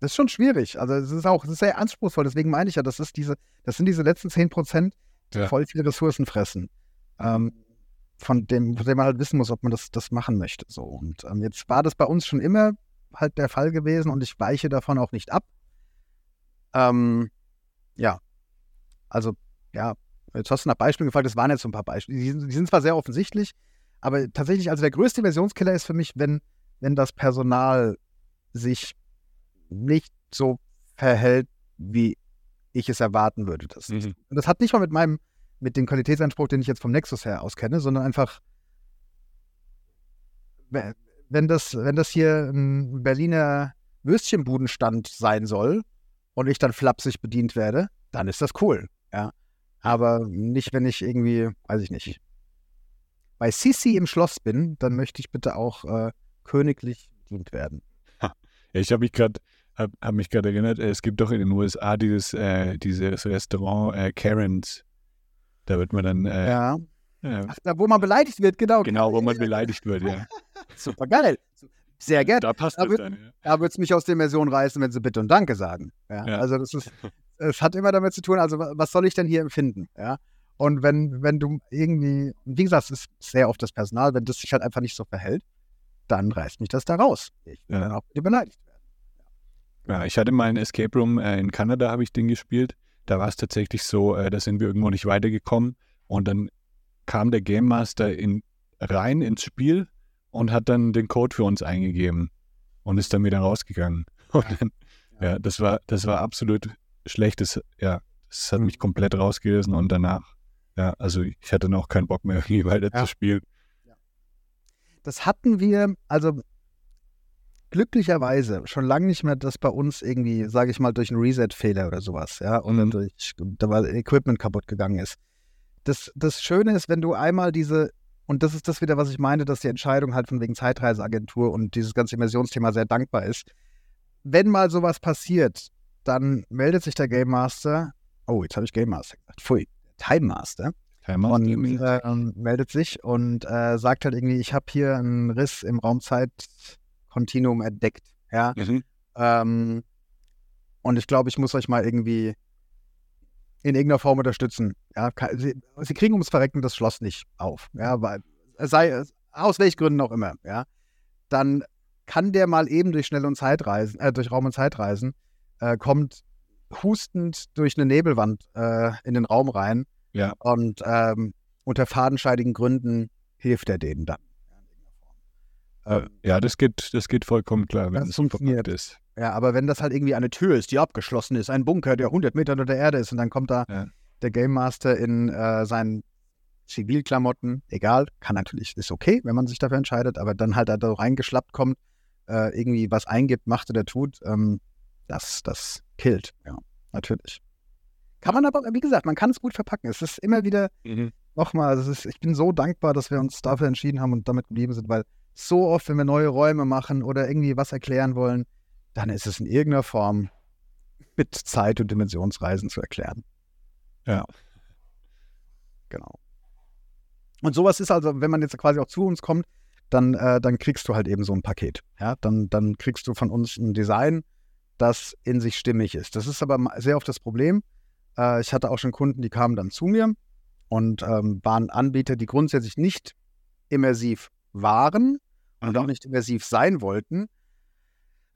das ist schon schwierig. Also es ist auch es ist sehr anspruchsvoll. Deswegen meine ich ja, das ist diese, das sind diese letzten 10 Prozent, die ja. voll viele Ressourcen fressen. Ähm, von dem, von dem man halt wissen muss, ob man das, das machen möchte. So. Und ähm, jetzt war das bei uns schon immer halt der Fall gewesen und ich weiche davon auch nicht ab. Ähm, ja, also ja, jetzt hast du nach Beispielen gefragt, das waren jetzt so ein paar Beispiele. Die, die, sind zwar sehr offensichtlich, aber tatsächlich, also der größte Versionskiller ist für mich, wenn, wenn das Personal sich nicht so verhält, wie ich es erwarten würde. Das, mhm. Und das hat nicht mal mit meinem, mit dem Qualitätsanspruch, den ich jetzt vom Nexus her auskenne, sondern einfach, wenn das, wenn das hier ein Berliner Würstchenbudenstand sein soll, und ich dann flapsig bedient werde, dann ist das cool. Ja. Aber nicht, wenn ich irgendwie, weiß ich nicht, bei Sisi im Schloss bin, dann möchte ich bitte auch äh, königlich bedient werden. Ja, ich habe mich gerade hab, hab mich gerade erinnert, es gibt doch in den USA dieses, äh, dieses Restaurant äh, Karens. Da wird man dann. Äh, ja. Ach, da, wo man beleidigt wird, genau. Genau, wo man beleidigt wird, ja. Super geil. Sehr gerne. Da passt da es dann, ja. Da würde es mich aus der Immersion reißen, wenn sie Bitte und Danke sagen. Ja, ja. Also das ist, es hat immer damit zu tun, also was soll ich denn hier empfinden? Ja. Und wenn, wenn du irgendwie, wie gesagt, es ist sehr oft das Personal, wenn das sich halt einfach nicht so verhält, dann reißt mich das da raus. Ich will dann auch beleidigt werden. Ja, ich hatte mal einen Escape Room äh, in Kanada, habe ich den gespielt. Da war es tatsächlich so, äh, da sind wir irgendwo nicht weitergekommen und dann kam der Game Master in rein ins Spiel und hat dann den Code für uns eingegeben und ist dann wieder rausgegangen. Und dann, ja, das war, das war absolut schlechtes, ja, das hat mich komplett rausgerissen und danach, ja, also ich hatte dann auch keinen Bock mehr, irgendwie weiter Ja. zu spielen. Das hatten wir, also glücklicherweise schon lange nicht mehr, dass bei uns irgendwie, sage ich mal, durch einen Reset-Fehler oder sowas, ja, oder Mhm. durch, da weil Equipment kaputt gegangen ist. Das, das Schöne ist, wenn du einmal diese, und das ist das wieder, was ich meine, dass die Entscheidung halt von wegen Zeitreiseagentur und dieses ganze Immersionsthema sehr dankbar ist. Wenn mal sowas passiert, dann meldet sich der Game Master, oh, jetzt habe ich Game Master gesagt, pfui, Time Master, Timer und ähm, meldet sich und äh, sagt halt irgendwie, ich habe hier einen Riss im Raumzeitkontinuum entdeckt. Ja. Mhm. Ähm, und ich glaube, ich muss euch mal irgendwie in irgendeiner Form unterstützen. Ja, sie, sie kriegen ums Verrecken das Schloss nicht auf. Ja, weil es sei aus welchen Gründen auch immer, ja. Dann kann der mal eben durch Schnell- und Zeitreisen, äh, durch Raum- und Zeitreisen, äh, kommt hustend durch eine Nebelwand äh, in den Raum rein Ja. und ähm, unter fadenscheidigen Gründen hilft er denen dann. Äh, ja, das geht, das geht vollkommen klar, wenn Das es funktioniert. ist. Ja, aber wenn das halt irgendwie eine Tür ist, die abgeschlossen ist, ein Bunker, der 100 Meter unter der Erde ist und dann kommt da Ja. der Game Master in äh, seinen Zivilklamotten, egal, kann natürlich, ist okay, wenn man sich dafür entscheidet, aber dann halt da so reingeschlappt kommt, äh, irgendwie was eingibt, macht oder tut, ähm, das, das killt, ja, natürlich. Kann man aber, wie gesagt, man kann es gut verpacken. Es ist immer wieder, Mhm. nochmal, ist, ich bin so dankbar, dass wir uns dafür entschieden haben und damit geblieben sind, weil so oft, wenn wir neue Räume machen oder irgendwie was erklären wollen, dann ist es in irgendeiner Form mit Zeit- und Dimensionsreisen zu erklären. Ja. Genau. Und sowas ist also, wenn man jetzt quasi auch zu uns kommt, dann, äh, dann kriegst du halt eben so ein Paket. Ja, dann, dann kriegst du von uns ein Design, das in sich stimmig ist. Das ist aber sehr oft das Problem. Äh, ich hatte auch schon Kunden, die kamen dann zu mir und ähm, waren Anbieter, die grundsätzlich nicht immersiv waren und auch nicht immersiv sein wollten,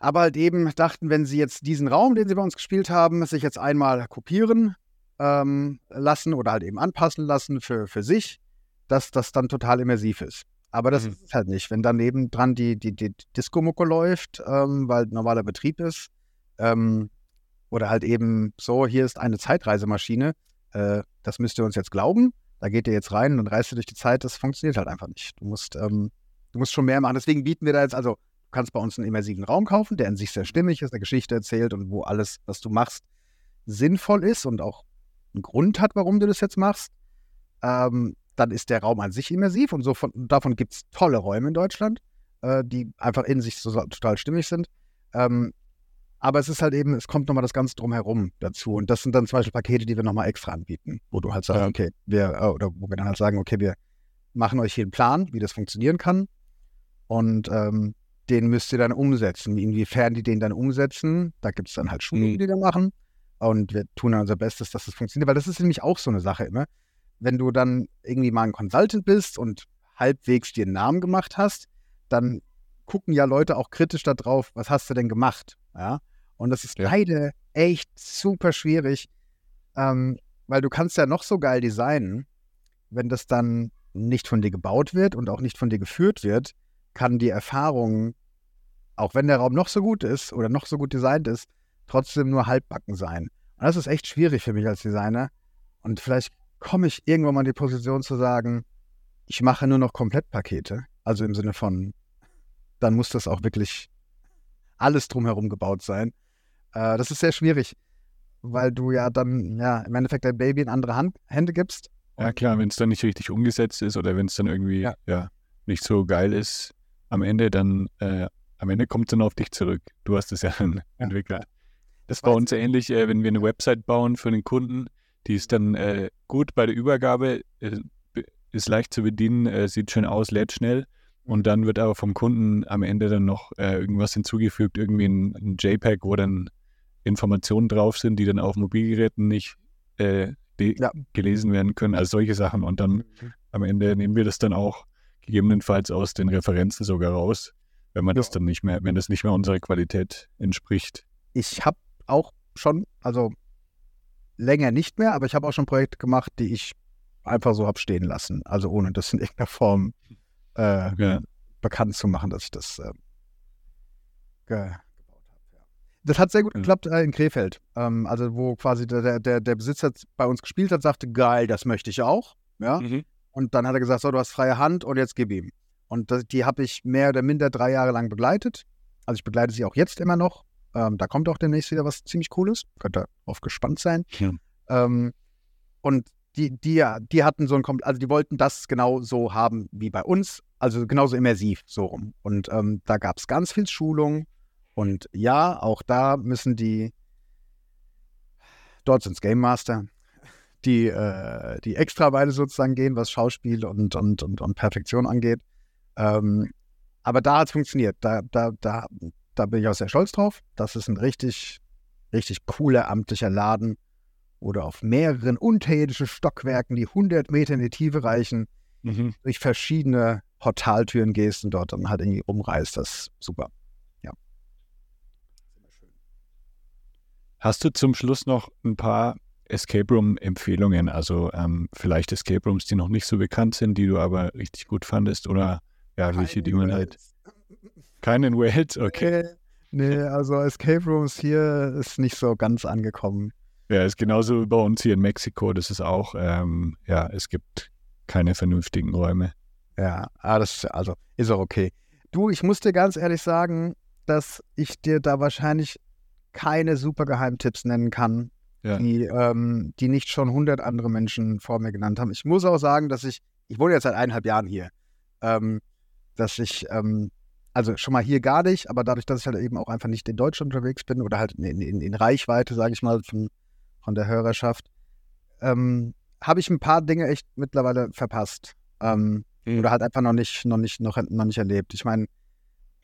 aber halt eben dachten, wenn sie jetzt diesen Raum, den sie bei uns gespielt haben, sich jetzt einmal kopieren ähm, lassen oder halt eben anpassen lassen für, für sich, dass das dann total immersiv ist. Aber das Mhm. ist es halt nicht. Wenn daneben dran die, die, die Disco-Mucke läuft, ähm, weil normaler Betrieb ist, ähm, oder halt eben so, hier ist eine Zeitreisemaschine, äh, das müsst ihr uns jetzt glauben, da geht ihr jetzt rein und reist ihr durch die Zeit, das funktioniert halt einfach nicht. Du musst, ähm, du musst schon mehr machen. Deswegen bieten wir da jetzt, also kannst bei uns einen immersiven Raum kaufen, der in sich sehr stimmig ist, eine Geschichte erzählt und wo alles, was du machst, sinnvoll ist und auch einen Grund hat, warum du das jetzt machst. Ähm, dann ist der Raum an sich immersiv und so von, davon gibt es tolle Räume in Deutschland, äh, die einfach in sich so, total stimmig sind. Ähm, aber es ist halt eben, es kommt nochmal das Ganze drumherum dazu. Und das sind dann zum Beispiel Pakete, die wir nochmal extra anbieten, wo du halt sagst, Ja. okay, wir, äh, oder wo wir dann halt sagen, okay, wir machen euch hier einen Plan, wie das funktionieren kann. Und ähm, den müsst ihr dann umsetzen. Inwiefern die den dann umsetzen, da gibt es dann halt Schulungen, Mhm. die wir machen. Und wir tun dann unser Bestes, dass das funktioniert. Weil das ist nämlich auch so eine Sache immer. Wenn du dann irgendwie mal ein Consultant bist und halbwegs dir einen Namen gemacht hast, dann gucken ja Leute auch kritisch da drauf, was hast du denn gemacht? Ja. Und das ist Ja. leider echt super schwierig, ähm, weil du kannst ja noch so geil designen, wenn das dann nicht von dir gebaut wird und auch nicht von dir geführt wird, kann die Erfahrung, auch wenn der Raum noch so gut ist oder noch so gut designt ist, trotzdem nur halbbacken sein. Und das ist echt schwierig für mich als Designer. Und vielleicht komme ich irgendwann mal in die Position zu sagen, ich mache nur noch Komplettpakete. Also im Sinne von, dann muss das auch wirklich alles drumherum gebaut sein. Äh, das ist sehr schwierig, weil du ja dann ja im Endeffekt dein Baby in andere Hand, Hände gibst. Ja, klar, wenn es dann nicht richtig umgesetzt ist oder wenn es dann irgendwie Ja. ja. nicht so geil ist, am Ende dann, äh, am Ende kommt es dann auf dich zurück. Du hast es ja dann entwickelt. Das weiß uns ich. ähnlich, äh, wenn wir eine Website bauen für einen Kunden, die ist dann äh, gut bei der Übergabe, äh, ist leicht zu bedienen, äh, sieht schön aus, lädt schnell. Und dann wird aber vom Kunden am Ende dann noch äh, irgendwas hinzugefügt, irgendwie ein, ein JPEG, wo dann Informationen drauf sind, die dann auf Mobilgeräten nicht äh, Ja. gelesen werden können, also solche Sachen. Und dann am Ende nehmen wir das dann auch gegebenenfalls aus den Referenzen sogar raus, wenn man Ja. das dann nicht mehr, wenn das nicht mehr unserer Qualität entspricht. Ich habe auch schon, also länger nicht mehr, aber ich habe auch schon Projekte gemacht, die ich einfach so habe stehen lassen. Also ohne das in irgendeiner Form äh, Ja. bekannt zu machen, dass ich das äh, ge gebaut habe. Ja. Das hat sehr gut geklappt äh, in Krefeld. Ähm, also wo quasi der, der- der, der Besitzer bei uns gespielt hat, sagte, geil, das möchte ich auch. Ja. Mhm. Und dann hat er gesagt, so, du hast freie Hand und jetzt gib ihm. Und das, die habe ich mehr oder minder drei Jahre lang begleitet. Also ich begleite sie auch jetzt immer noch. Ähm, da kommt auch demnächst wieder was ziemlich Cooles. Könnt ihr drauf gespannt sein. Ja. Ähm, und die, die, die hatten so ein, also die wollten das genau so haben wie bei uns, also genauso immersiv so rum. Und ähm, da gab es ganz viel Schulung. Und ja, auch da müssen die, dort sind es Game Master, die, äh, die Extraweile sozusagen gehen, was Schauspiel und, und, und, und Perfektion angeht. Ähm, aber da hat es funktioniert. Da, da, da, da bin ich auch sehr stolz drauf. Das ist ein richtig, richtig cooler amtlicher Laden, wo du auf mehreren unterirdischen Stockwerken, die 100 Meter in die Tiefe reichen, Mhm. durch verschiedene Portaltüren gehst und dort dann halt irgendwie rumreist. Das ist super. Hast du zum Schluss noch ein paar Escape Room-Empfehlungen? Also ähm, vielleicht Escape Rooms, die noch nicht so bekannt sind, die du aber richtig gut fandest oder ja, welche, die man halt. Keinen Wales? Okay. Nee, nee, also Escape Rooms hier ist nicht so ganz angekommen. Ja, ist genauso wie bei uns hier in Mexiko. Das ist auch, ähm, ja, es gibt keine vernünftigen Räume. Ja, ah, das also ist auch okay. Du, ich muss dir ganz ehrlich sagen, dass ich dir da wahrscheinlich keine super Geheimtipps nennen kann, Ja. die, ähm, die nicht schon 100 andere Menschen vor mir genannt haben. Ich muss auch sagen, dass ich, ich wohne jetzt seit eineinhalb Jahren hier, ähm, dass ich, ähm, also schon mal hier gar nicht, aber dadurch, dass ich halt eben auch einfach nicht in Deutschland unterwegs bin oder halt in, in, in Reichweite, sage ich mal, von, von der Hörerschaft, ähm, habe ich ein paar Dinge echt mittlerweile verpasst. Ähm, Mhm. oder halt einfach noch nicht, noch nicht, noch, noch nicht erlebt. Ich meine,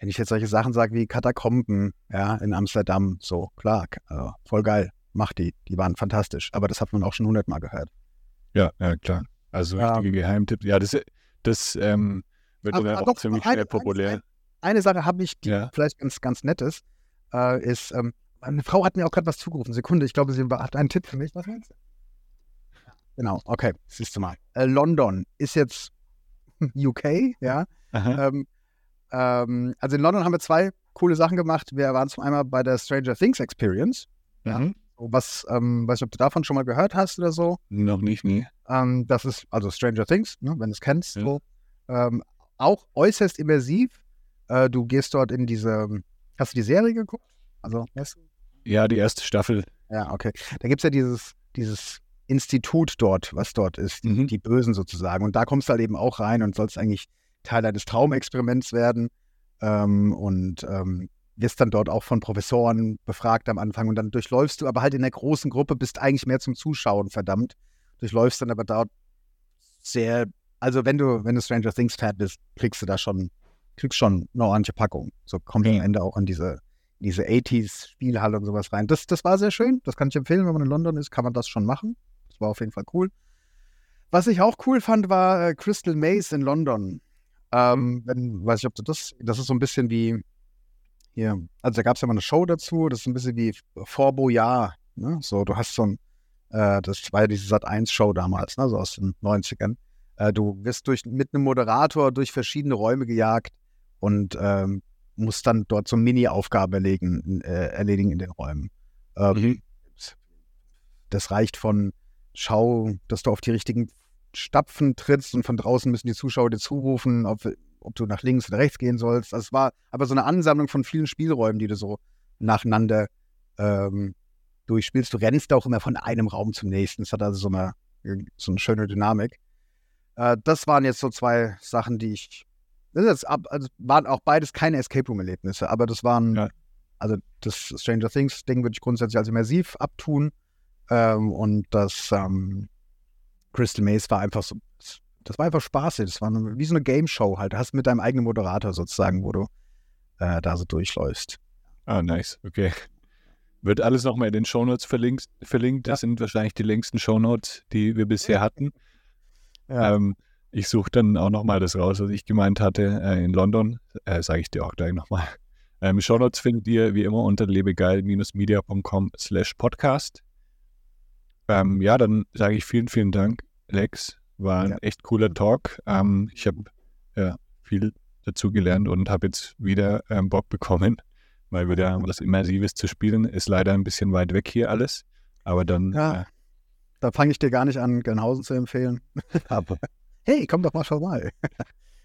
wenn ich jetzt solche Sachen sage wie Katakomben, ja, in Amsterdam, so, klar, also, voll geil, mach die, die waren fantastisch, aber das hat man auch schon hundertmal gehört. Ja, ja, klar. Also Ja. richtige Geheimtipps. Ja, das, das ähm, wird Aber- dann aber auch doch, ziemlich eine- schnell populär. eine- Eine Sache habe ich, die Ja. vielleicht ganz, ganz nett ist, äh, ist, ähm, meine Frau hat mir auch gerade was zugerufen. Sekunde, ich glaube, sie hat einen Tipp für mich. Was meinst du? Genau, okay, siehst du mal. Äh, London ist jetzt UK, ja. Ähm, ähm, also in London haben wir zwei coole Sachen gemacht. Wir waren zum einmal bei der Stranger Things Experience. ja. Mhm. Was, ähm, weiß nicht, ob du davon schon mal gehört hast oder so. Noch nicht, nee. Ähm, das ist also Stranger Things, ne, wenn du es kennst. Ja. So. Auch äußerst immersiv. Äh, du gehst dort in diese. Hast du die Serie geguckt? Also? Ja, die erste Staffel. Ja, okay. Da gibt es ja dieses, dieses Institut dort, was dort ist, die, Mhm. die Bösen sozusagen. Und da kommst du halt eben auch rein und sollst eigentlich Teil eines Traumexperiments werden. Ähm, und ähm, wirst dann dort auch von Professoren befragt am Anfang. Und dann durchläufst du aber halt in der großen Gruppe, bist eigentlich mehr zum Zuschauen verdammt. Durchläufst dann aber dort sehr, also wenn du, wenn du Stranger Things Fan bist, kriegst du da schon, kriegst schon eine ordentliche Packung. So kommt am Ende auch in diese, diese 80s Spielhalle und sowas rein. Das, das war sehr schön. Das kann ich empfehlen, wenn man in London ist, kann man das schon machen. Das war auf jeden Fall cool. Was ich auch cool fand, war äh, Crystal Maze in London. Ähm, wenn, weiß ich, ob du das, das ist so ein bisschen wie hier, also da gab es ja mal eine Show dazu, das ist ein bisschen wie Fort Boyard, ne? So, du hast so ein, äh, das war ja diese Sat1-Show damals, ne? So aus den 90ern. Äh, du wirst durch, mit einem Moderator durch verschiedene Räume gejagt und ähm, musst dann dort so Mini-Aufgaben erledigen, äh, erledigen in den Räumen. Ähm, Mhm. das reicht von Schau, dass du auf die richtigen Stapfen trittst und von draußen müssen die Zuschauer dir zurufen, ob, ob du nach links oder rechts gehen sollst. Das war aber so eine Ansammlung von vielen Spielräumen, die du so nacheinander ähm, durchspielst. Du rennst auch immer von einem Raum zum nächsten. Es hat also so eine, so eine schöne Dynamik. Äh, das waren jetzt so zwei Sachen, die ich. Das ab, also waren auch beides keine Escape Room-Erlebnisse, aber das waren. Ja. Also das Stranger Things-Ding würde ich grundsätzlich als immersiv abtun. Ähm, und das ähm, Crystal Maze war einfach so, das war einfach spaßig. Das war eine, wie so eine Game Show halt. Du hast mit deinem eigenen Moderator sozusagen, wo du äh, da so durchläufst. Ah, nice. Okay. Wird alles nochmal in den Shownotes verlinkt. verlinkt. Das sind wahrscheinlich die längsten Shownotes, die wir bisher hatten. Ja. Ähm, ich suche dann auch nochmal das raus, was ich gemeint hatte äh, in London. Äh, Sage ich dir auch gleich nochmal. Ähm, Shownotes findet ihr wie immer unter lebegeil-media.com slash podcast. Ähm, ja, dann sage ich vielen, vielen Dank, Lex. War ein Ja. echt cooler Talk. Ähm, ich habe ja, viel dazu gelernt und habe jetzt wieder ähm, Bock bekommen, mal wieder was Immersives zu spielen. Ist leider ein bisschen weit weg hier alles, aber dann. Ja, Äh, da fange ich dir gar nicht an, Gernhausen zu empfehlen. Aber hey, komm doch mal vorbei.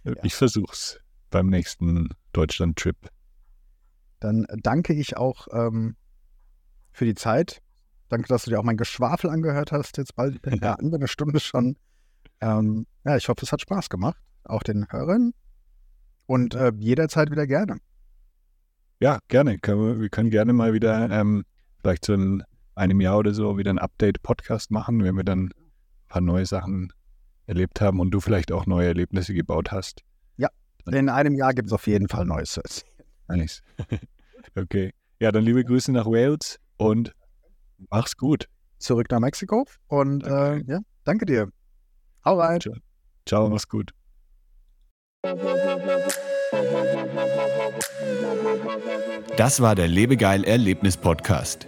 ich versuch's beim nächsten Deutschland-Trip. Dann danke ich auch ähm, für die Zeit. Danke, dass du dir auch mein Geschwafel angehört hast. Jetzt bald ja, über eine Stunde schon. Ähm, ja, ich hoffe, es hat Spaß gemacht. Auch den Hörern. Und äh, jederzeit wieder gerne. Ja, gerne. Können wir, wir können gerne mal wieder ähm, vielleicht so in einem Jahr oder so wieder ein Update-Podcast machen, wenn wir dann ein paar neue Sachen erlebt haben und du vielleicht auch neue Erlebnisse gebaut hast. In einem Jahr gibt es auf jeden Fall Neues. Nice. okay. Ja, dann liebe Grüße nach Wales und mach's gut. Zurück nach Mexiko. Und äh, ja, danke dir. Hau rein. Ciao, mach's gut. Das war der Lebegeil Erlebnis Podcast.